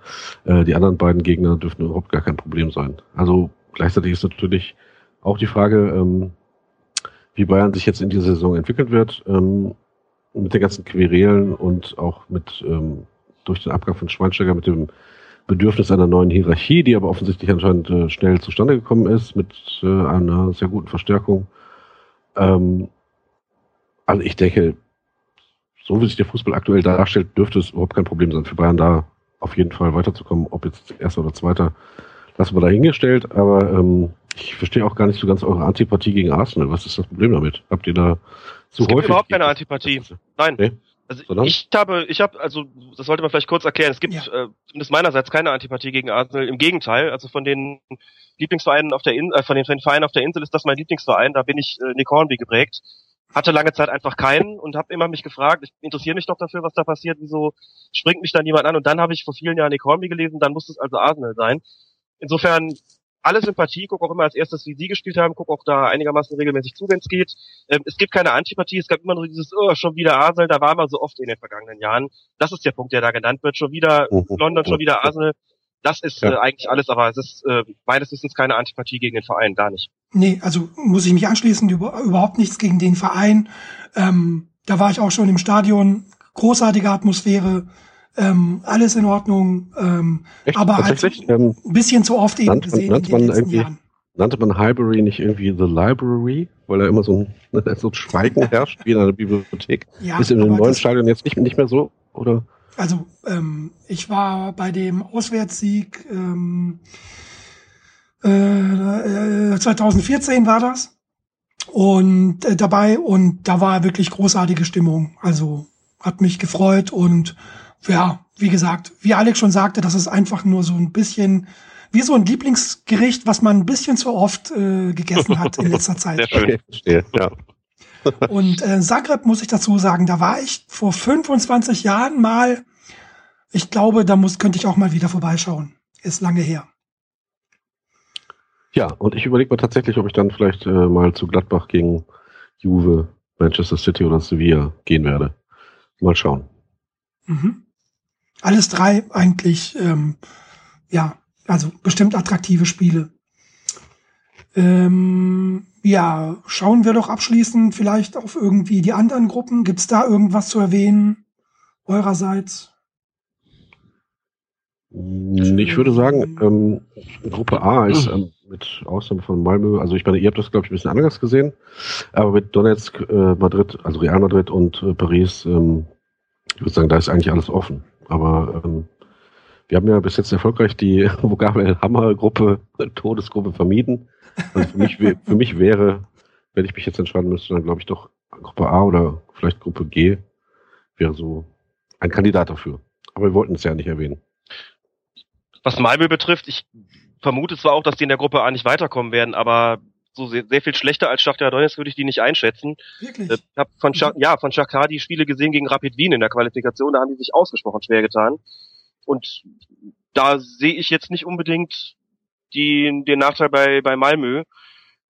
äh, die anderen beiden Gegner dürften überhaupt gar kein Problem sein. Also gleichzeitig ist natürlich auch die Frage, ähm, wie Bayern sich jetzt in dieser Saison entwickelt wird, ähm, mit den ganzen Querelen und auch mit ähm, durch den Abgang von Schweinsteiger mit dem Bedürfnis einer neuen Hierarchie, die aber offensichtlich anscheinend äh, schnell zustande gekommen ist, mit äh, einer sehr guten Verstärkung. Ähm, Also ich denke, so wie sich der Fußball aktuell darstellt, dürfte es überhaupt kein Problem sein für Bayern da auf jeden Fall weiterzukommen. Ob jetzt erster oder zweiter, lassen wir dahingestellt. Aber ähm, ich verstehe auch gar nicht so ganz eure Antipathie gegen Arsenal. Was ist das Problem damit? Habt ihr da zu es gibt häufig überhaupt keine Antipathie. Nein. Nee? Also Sondern? ich habe, ich habe, also das sollte man vielleicht kurz erklären. Es gibt ja. äh, zumindest meinerseits keine Antipathie gegen Arsenal. Im Gegenteil, also von den Lieblingsvereinen auf der In äh, von den, von den Vereinen auf der Insel ist das mein Lieblingsverein. Da bin ich äh, Nick Hornby geprägt. Hatte lange Zeit einfach keinen und habe immer mich gefragt, ich interessiere mich doch dafür, was da passiert. Wieso springt mich da niemand an? Und dann habe ich vor vielen Jahren Nick Hornby gelesen. Dann muss es also Arsenal sein. Insofern alle Sympathie, guck auch immer als erstes, wie sie gespielt haben, guck auch da einigermaßen regelmäßig zu, wenn es geht. Ähm, es gibt keine Antipathie, es gab immer nur dieses, oh, schon wieder Arsenal, da war man so oft in den vergangenen Jahren. Das ist der Punkt, der da genannt wird. Schon wieder mhm. London, schon wieder Arsenal. Das ist ja. äh, eigentlich alles, aber es ist äh, meines Wissens keine Antipathie gegen den Verein, gar nicht. Nee, also muss ich mich anschließen, über, überhaupt nichts gegen den Verein. Ähm, da war ich auch schon im Stadion, großartige Atmosphäre, ähm, alles in Ordnung, ähm, aber halt ähm, ein bisschen zu oft eben nannte, gesehen nannte in den letzten Jahren. Nannte man Highbury nicht irgendwie The Library, weil da immer so ein, <laughs> so ein Schweigen herrscht wie in einer Bibliothek? Ja, ist in dem neuen Stadion jetzt nicht, nicht mehr so, oder? Also ähm, ich war bei dem Auswärtssieg ähm, äh, 2014 war das und äh, dabei und da war wirklich großartige Stimmung. Also hat mich gefreut und ja, wie gesagt, wie Alex schon sagte, das ist einfach nur so ein bisschen wie so ein Lieblingsgericht, was man ein bisschen zu oft äh, gegessen hat in letzter <laughs> Zeit. Sehr schön. Okay, ja. Und äh, Zagreb muss ich dazu sagen, da war ich vor 25 Jahren mal. Ich glaube, da muss könnte ich auch mal wieder vorbeischauen. Ist lange her. Ja, und ich überlege mal tatsächlich, ob ich dann vielleicht äh, mal zu Gladbach gegen Juve, Manchester City oder Sevilla gehen werde. Mal schauen. Mhm. Alles drei eigentlich, ähm, ja, also bestimmt attraktive Spiele. Ähm, ja, schauen wir doch abschließend vielleicht auf irgendwie die anderen Gruppen. Gibt's da irgendwas zu erwähnen eurerseits? Ich würde sagen, ähm, Gruppe A ist ähm, mit Ausnahme von Malmö, also ich meine, ihr habt das, glaube ich, ein bisschen anders gesehen, aber mit Donetsk, äh, Madrid, also Real Madrid und äh, Paris, ähm, ich würde sagen, da ist eigentlich alles offen. Aber ähm, wir haben ja bis jetzt erfolgreich die <laughs> Vokabel Hammer-Gruppe, Todesgruppe vermieden. Also für mich, für mich wäre, wenn ich mich jetzt entscheiden müsste, dann glaube ich doch Gruppe A oder vielleicht Gruppe G wäre so ein Kandidat dafür. Aber wir wollten es ja nicht erwähnen. Was Malmö betrifft, ich vermute zwar auch, dass die in der Gruppe A nicht weiterkommen werden, aber so sehr, sehr viel schlechter als Shakhtar Donetsk würde ich die nicht einschätzen. Wirklich? Ich habe von Schach, ja von Shakhtar die Spiele gesehen gegen Rapid Wien in der Qualifikation, da haben die sich ausgesprochen schwer getan. Und da sehe ich jetzt nicht unbedingt die, den Nachteil bei, bei Malmö.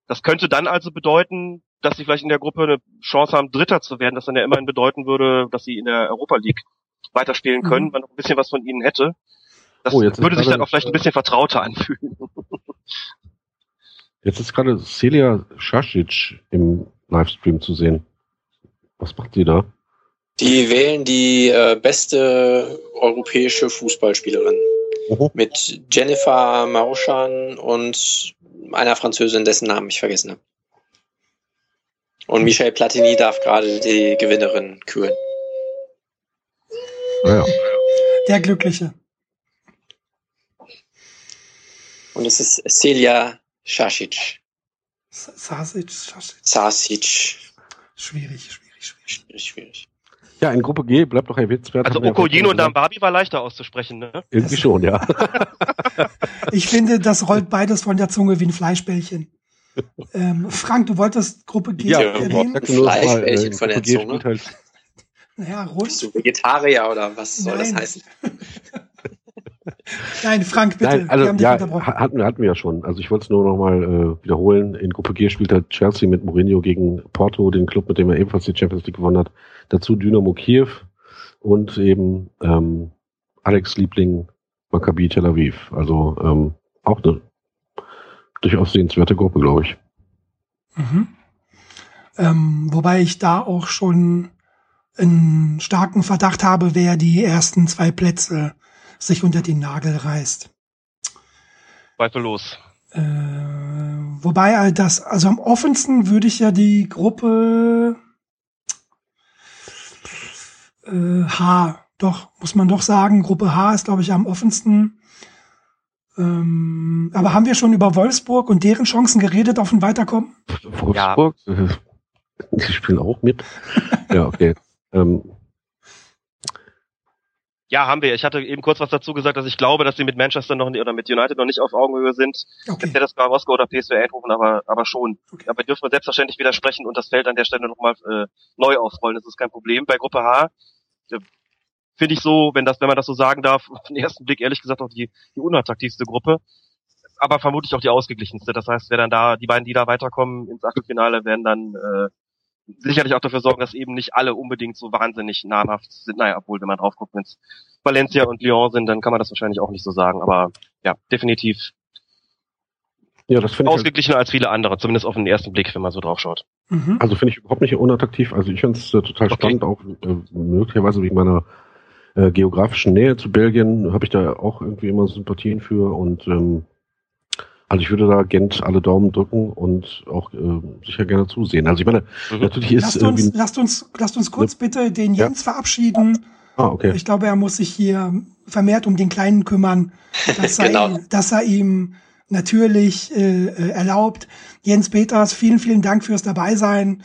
Das könnte dann also bedeuten, dass sie vielleicht in der Gruppe eine Chance haben, Dritter zu werden, das dann ja immerhin bedeuten würde, dass sie in der Europa League weiterspielen können, mhm. man noch ein bisschen was von ihnen hätte. Das oh, würde sich dann auch vielleicht ein bisschen vertrauter anfühlen. <laughs> Jetzt ist gerade Celia Šašić im Livestream zu sehen. Was macht sie da? Die wählen die äh, beste europäische Fußballspielerin. Mhm. Mit Jennifer Mauschan und einer Französin, dessen Namen ich vergessen habe. Und Michel Platini darf gerade die Gewinnerin küren. Ja. Der Glückliche. Und es ist Celia Sasic. Sasic, Sasic. Sasic. Schwierig, schwierig, schwierig. Schwierig, schwierig. Ja, in Gruppe G bleibt doch erwähnenswert. Also Okoyin und Dambabi war leichter auszusprechen, ne? Irgendwie schon, ja. <laughs> ich finde, das rollt beides von der Zunge wie ein Fleischbällchen. ähm, Frank, du wolltest Gruppe G ja, erwähnen? Fleischbällchen von der Zunge. Halt naja, rund. Bist du Vegetarier oder was soll Nein. das heißen? <laughs> <laughs> Nein, Frank, bitte. Nein, also, ja, hatten, hatten wir ja schon. Also ich wollte es nur nochmal äh, wiederholen. In Gruppe G spielt halt Chelsea mit Mourinho gegen Porto, den Club, mit dem er ebenfalls die Champions League gewonnen hat. Dazu Dynamo Kiew und eben ähm, Alex Liebling Maccabi Tel Aviv. Also ähm, auch eine durchaus sehenswerte Gruppe, glaube ich. Mhm. Ähm, wobei ich da auch schon einen starken Verdacht habe, wer die ersten zwei Plätze sich unter den Nagel reißt. Zweifellos. Äh, wobei all das, also am offensten würde ich ja die Gruppe Äh, H, doch, muss man doch sagen. Gruppe H ist, glaube ich, am offensten. Ähm, aber haben wir schon über Wolfsburg und deren Chancen geredet auf ein Weiterkommen? Wolfsburg? Ja. Die spielen auch mit. ja, okay. Ähm, ja, haben wir. Ich hatte eben kurz was dazu gesagt, dass ich glaube, dass sie mit Manchester noch nicht, oder mit United noch nicht auf Augenhöhe sind. Okay. Jetzt das bei Moskau oder PSV Eindhoven, aber, aber schon. Okay. Aber wir dürfen selbstverständlich widersprechen und das Feld an der Stelle nochmal äh, neu aufrollen. Das ist kein Problem. Bei Gruppe H äh, finde ich so, wenn das, wenn man das so sagen darf, <laughs> auf den ersten Blick ehrlich gesagt auch die, die unattraktivste Gruppe. Aber vermutlich auch die ausgeglichenste. Das heißt, wer dann da, die beiden, die da weiterkommen ins Achtelfinale, werden dann äh, sicherlich auch dafür sorgen, dass eben nicht alle unbedingt so wahnsinnig namhaft sind. Naja, obwohl, wenn man drauf guckt, wenn es Valencia und Lyon sind, dann kann man das wahrscheinlich auch nicht so sagen. Aber ja, definitiv ja, das finde ich ausgeglichener halt als viele andere, zumindest auf den ersten Blick, wenn man so drauf schaut. Mhm. Also finde ich überhaupt nicht unattraktiv. Also ich finde es äh, total okay. spannend, auch äh, möglicherweise wegen meiner äh, geografischen Nähe zu Belgien habe ich da auch irgendwie immer Sympathien für und ähm, also ich würde da Gent alle Daumen drücken und auch äh, sicher gerne zusehen. Also ich meine, mhm. natürlich ist. Lasst uns, lasst uns, lasst uns kurz ne? bitte den Jens ja. verabschieden. Ah, okay. Ich glaube, er muss sich hier vermehrt um den Kleinen kümmern, dass, <laughs> genau. er, dass er ihm natürlich äh, äh, erlaubt. Jens Peters, vielen, vielen Dank fürs Dabeisein.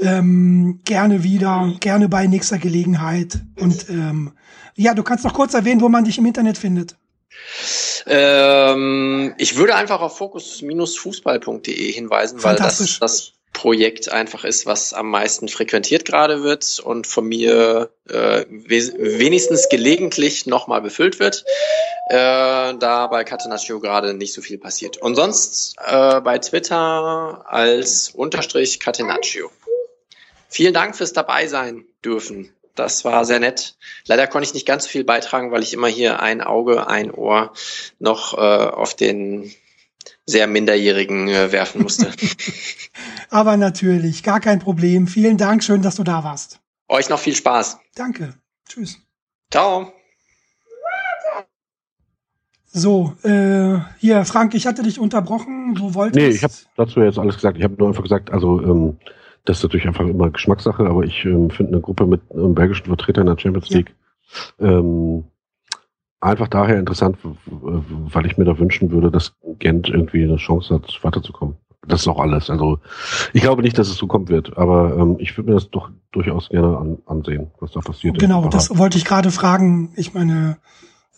Ähm, gerne wieder, gerne bei nächster Gelegenheit. Und ähm, ja, du kannst noch kurz erwähnen, wo man dich im Internet findet. Ähm, ich würde einfach auf fokus-fußball.de hinweisen, weil das das Projekt einfach ist, was am meisten frequentiert gerade wird und von mir äh, wenigstens gelegentlich nochmal befüllt wird, äh, da bei Catenaccio gerade nicht so viel passiert. Und sonst äh, bei Twitter als Unterstrich Catenaccio. Vielen Dank fürs dabei sein dürfen. Das war sehr nett. Leider konnte ich nicht ganz so viel beitragen, weil ich immer hier ein Auge, ein Ohr noch äh, auf den sehr Minderjährigen äh, werfen musste. <laughs> Aber natürlich, gar kein Problem. Vielen Dank, schön, dass du da warst. Euch noch viel Spaß. Danke. Tschüss. Ciao. So, äh, hier, Frank, ich hatte dich unterbrochen. Du wolltest. Nee, ich habe dazu jetzt alles gesagt. Ich habe nur einfach gesagt, also ähm, das ist natürlich einfach immer Geschmackssache, aber ich ähm, finde eine Gruppe mit einem belgischen Vertreter in der Champions League ja. ähm, einfach daher interessant, weil ich mir da wünschen würde, dass Gent irgendwie eine Chance hat, weiterzukommen. Das ist auch alles. Also ich glaube nicht, dass es so kommen wird, aber ähm, ich würde mir das doch durchaus gerne an, ansehen, was da passiert. Genau, das wollte ich gerade fragen. Ich meine,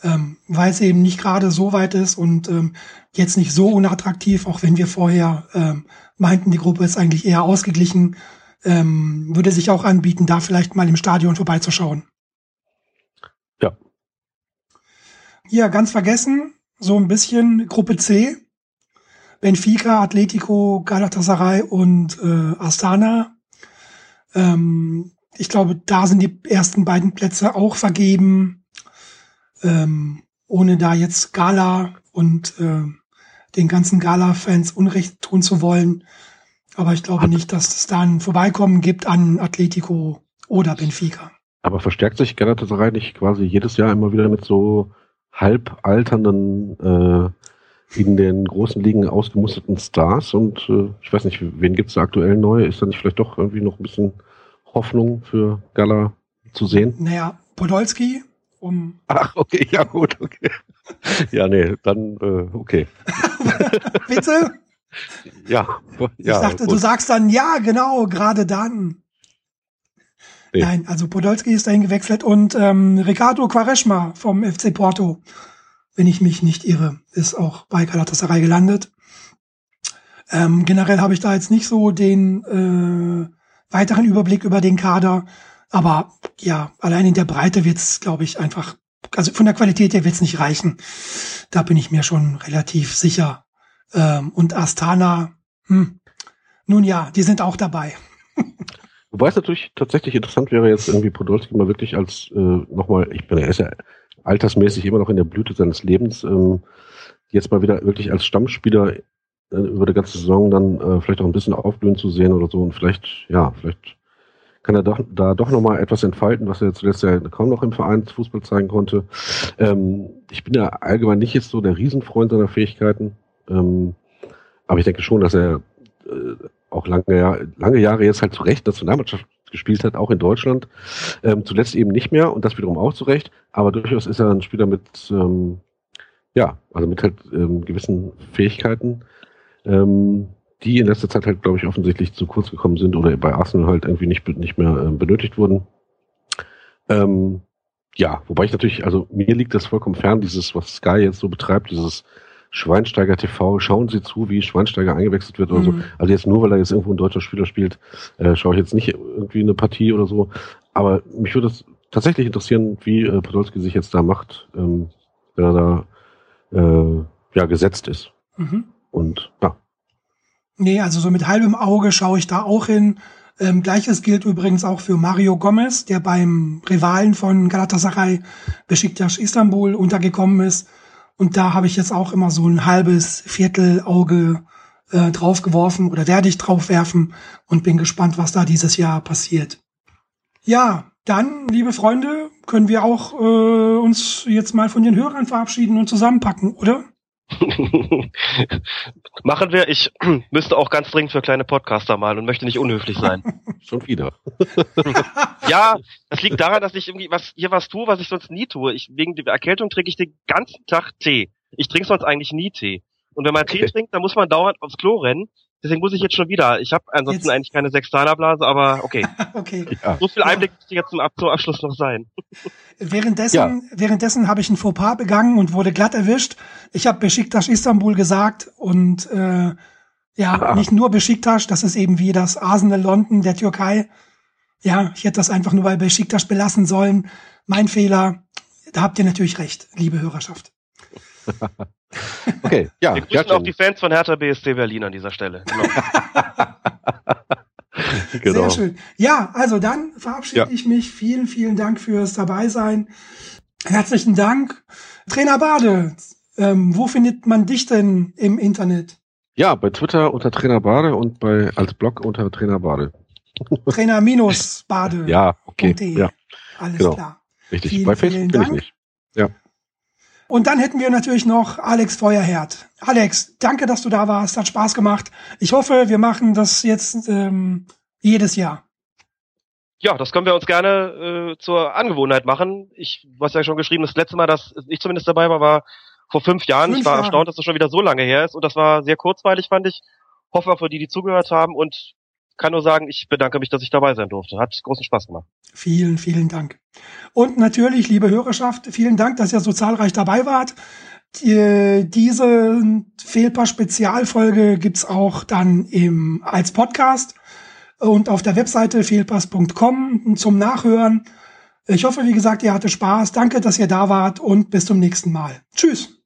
ähm, weil es eben nicht gerade so weit ist und ähm, jetzt nicht so unattraktiv, auch wenn wir vorher ähm, meinten, die Gruppe ist eigentlich eher ausgeglichen, ähm, würde sich auch anbieten, da vielleicht mal im Stadion vorbeizuschauen. Ja. Ja, ganz vergessen, so ein bisschen Gruppe C. Benfica, Atletico, Galatasaray und äh, Astana. Ähm, ich glaube, da sind die ersten beiden Plätze auch vergeben, ähm, ohne da jetzt Gala und äh, den ganzen Gala-Fans Unrecht tun zu wollen. Aber ich glaube nicht, dass es da ein Vorbeikommen gibt an Atletico oder Benfica. Aber verstärkt sich Galatasaray nicht quasi jedes Jahr immer wieder mit so halb alternden, äh, in den großen Ligen ausgemusterten Stars? Und äh, ich weiß nicht, wen gibt es da aktuell neu? Ist da nicht vielleicht doch irgendwie noch ein bisschen Hoffnung für Gala zu sehen? Naja, Podolski um. Ach, okay, ja gut, okay. Ja, nee, dann äh, okay. <laughs> Bitte? Ja, ja. Ich dachte, gut. du sagst dann ja, genau, gerade dann. Nee. Nein, also Podolski ist dahin gewechselt und ähm, Ricardo Quaresma vom FC Porto, wenn ich mich nicht irre, ist auch bei Galatasaray gelandet. Ähm, generell habe ich da jetzt nicht so den äh, weiteren Überblick über den Kader. Aber ja, allein in der Breite wird's, glaube ich, einfach, also von der Qualität her wird's nicht reichen. Da bin ich mir schon relativ sicher. Ähm, und Astana, hm, nun ja, die sind auch dabei. <laughs> Wobei es natürlich tatsächlich interessant wäre, jetzt irgendwie Podolski mal wirklich als äh, nochmal, ich bin, er ist ja altersmäßig immer noch in der Blüte seines Lebens, ähm, jetzt mal wieder wirklich als Stammspieler äh, über die ganze Saison dann äh, vielleicht auch ein bisschen aufblühen zu sehen oder so und vielleicht, ja, vielleicht kann er doch, da doch nochmal etwas entfalten, was er zuletzt ja kaum noch im Vereinsfußball zeigen konnte. Ähm, ich bin ja allgemein nicht jetzt so der Riesenfreund seiner Fähigkeiten, ähm, aber ich denke schon, dass er äh, auch lange, lange Jahre jetzt halt zu Recht Nationalmannschaft gespielt hat, auch in Deutschland. Ähm, zuletzt eben nicht mehr und das wiederum auch zurecht, aber durchaus ist er ein Spieler mit, ähm, ja, also mit halt ähm, gewissen Fähigkeiten, ähm, die in letzter Zeit halt, glaube ich, offensichtlich zu kurz gekommen sind oder bei Arsenal halt irgendwie nicht, nicht mehr äh, benötigt wurden. Ähm, ja, wobei ich natürlich, also mir liegt das vollkommen fern, dieses, was Sky jetzt so betreibt, dieses Schweinsteiger TV, schauen Sie zu, wie Schweinsteiger eingewechselt wird oder mhm. so. Also jetzt nur, weil er jetzt irgendwo ein deutscher Spieler spielt, äh, schaue ich jetzt nicht irgendwie eine Partie oder so. Aber mich würde es tatsächlich interessieren, wie äh, Podolski sich jetzt da macht, ähm, wenn er da äh, ja gesetzt ist. Mhm. Und ja. Nee, also so mit halbem Auge schaue ich da auch hin. Ähm, Gleiches gilt übrigens auch für Mario Gomez, der beim Rivalen von Galatasaray Besiktas Istanbul untergekommen ist. Und da habe ich jetzt auch immer so ein halbes Viertelauge äh, draufgeworfen oder werde ich draufwerfen und bin gespannt, was da dieses Jahr passiert. Ja, dann, liebe Freunde, können wir auch äh, uns jetzt mal von den Hörern verabschieden und zusammenpacken, oder? <laughs> Machen wir. Ich <clears throat> müsste auch ganz dringend für kleine Podcaster malen und möchte nicht unhöflich sein. <laughs> Schon wieder. <laughs> ja, das liegt daran, dass ich irgendwie was hier was tue, was ich sonst nie tue. Ich, wegen der Erkältung trinke ich den ganzen Tag Tee. Ich trinke sonst eigentlich nie Tee. Und wenn man okay. Tee trinkt, dann muss man dauernd aufs Klo rennen. Deswegen muss ich jetzt schon wieder. Ich habe ansonsten jetzt. eigentlich keine Sextanerblase, aber okay. <laughs> okay. Ja. So viel Einblick muss jetzt zum, Ab zum Abschluss noch sein. <laughs> Währenddessen, ja. währenddessen habe ich ein Fauxpas begangen und wurde glatt erwischt. Ich habe Besiktas Istanbul gesagt und äh, ja, ah. nicht nur Besiktas, das ist eben wie das Arsenal London der Türkei. Ja, ich hätte das einfach nur bei Besiktas belassen sollen. Mein Fehler. Da habt ihr natürlich recht, liebe Hörerschaft. <laughs> <laughs> Okay, ja. Wir grüßen auch die Fans von Hertha BSC Berlin an dieser Stelle. Genau. <laughs> genau. Sehr schön. Ja, also dann verabschiede ja. ich mich. Vielen, vielen Dank fürs Dabeisein. Herzlichen Dank. Trainer Bade, ähm, wo findet man dich denn im Internet? Ja, bei Twitter unter Trainer Bade und bei als Blog unter Trainer Bade. <laughs> Trainer minus Bade. ja, okay. Ja. Alles genau. klar. Richtig. Vielen, bei Facebook bin ich nicht. Ja. Und dann hätten wir natürlich noch Alex Feuerherd. Alex, danke, dass du da warst. Hat Spaß gemacht. Ich hoffe, wir machen das jetzt ähm, jedes Jahr. Ja, das können wir uns gerne äh, zur Angewohnheit machen. Ich, du hast ja schon geschrieben, das letzte Mal, dass ich zumindest dabei war, war vor fünf Jahren. Fünf ich war Jahre. erstaunt, dass das schon wieder so lange her ist. Und das war sehr kurzweilig, fand ich. Hoffe auch für die, die zugehört haben. Und kann nur sagen, ich bedanke mich, dass ich dabei sein durfte. Hat großen Spaß gemacht. Vielen, vielen Dank. Und natürlich, liebe Hörerschaft, vielen Dank, dass ihr so zahlreich dabei wart. Die, diese Fehlpass-Spezialfolge gibt's auch dann im, als Podcast und auf der Webseite fehlpass.com zum Nachhören. Ich hoffe, wie gesagt, ihr hattet Spaß. Danke, dass ihr da wart und bis zum nächsten Mal. Tschüss.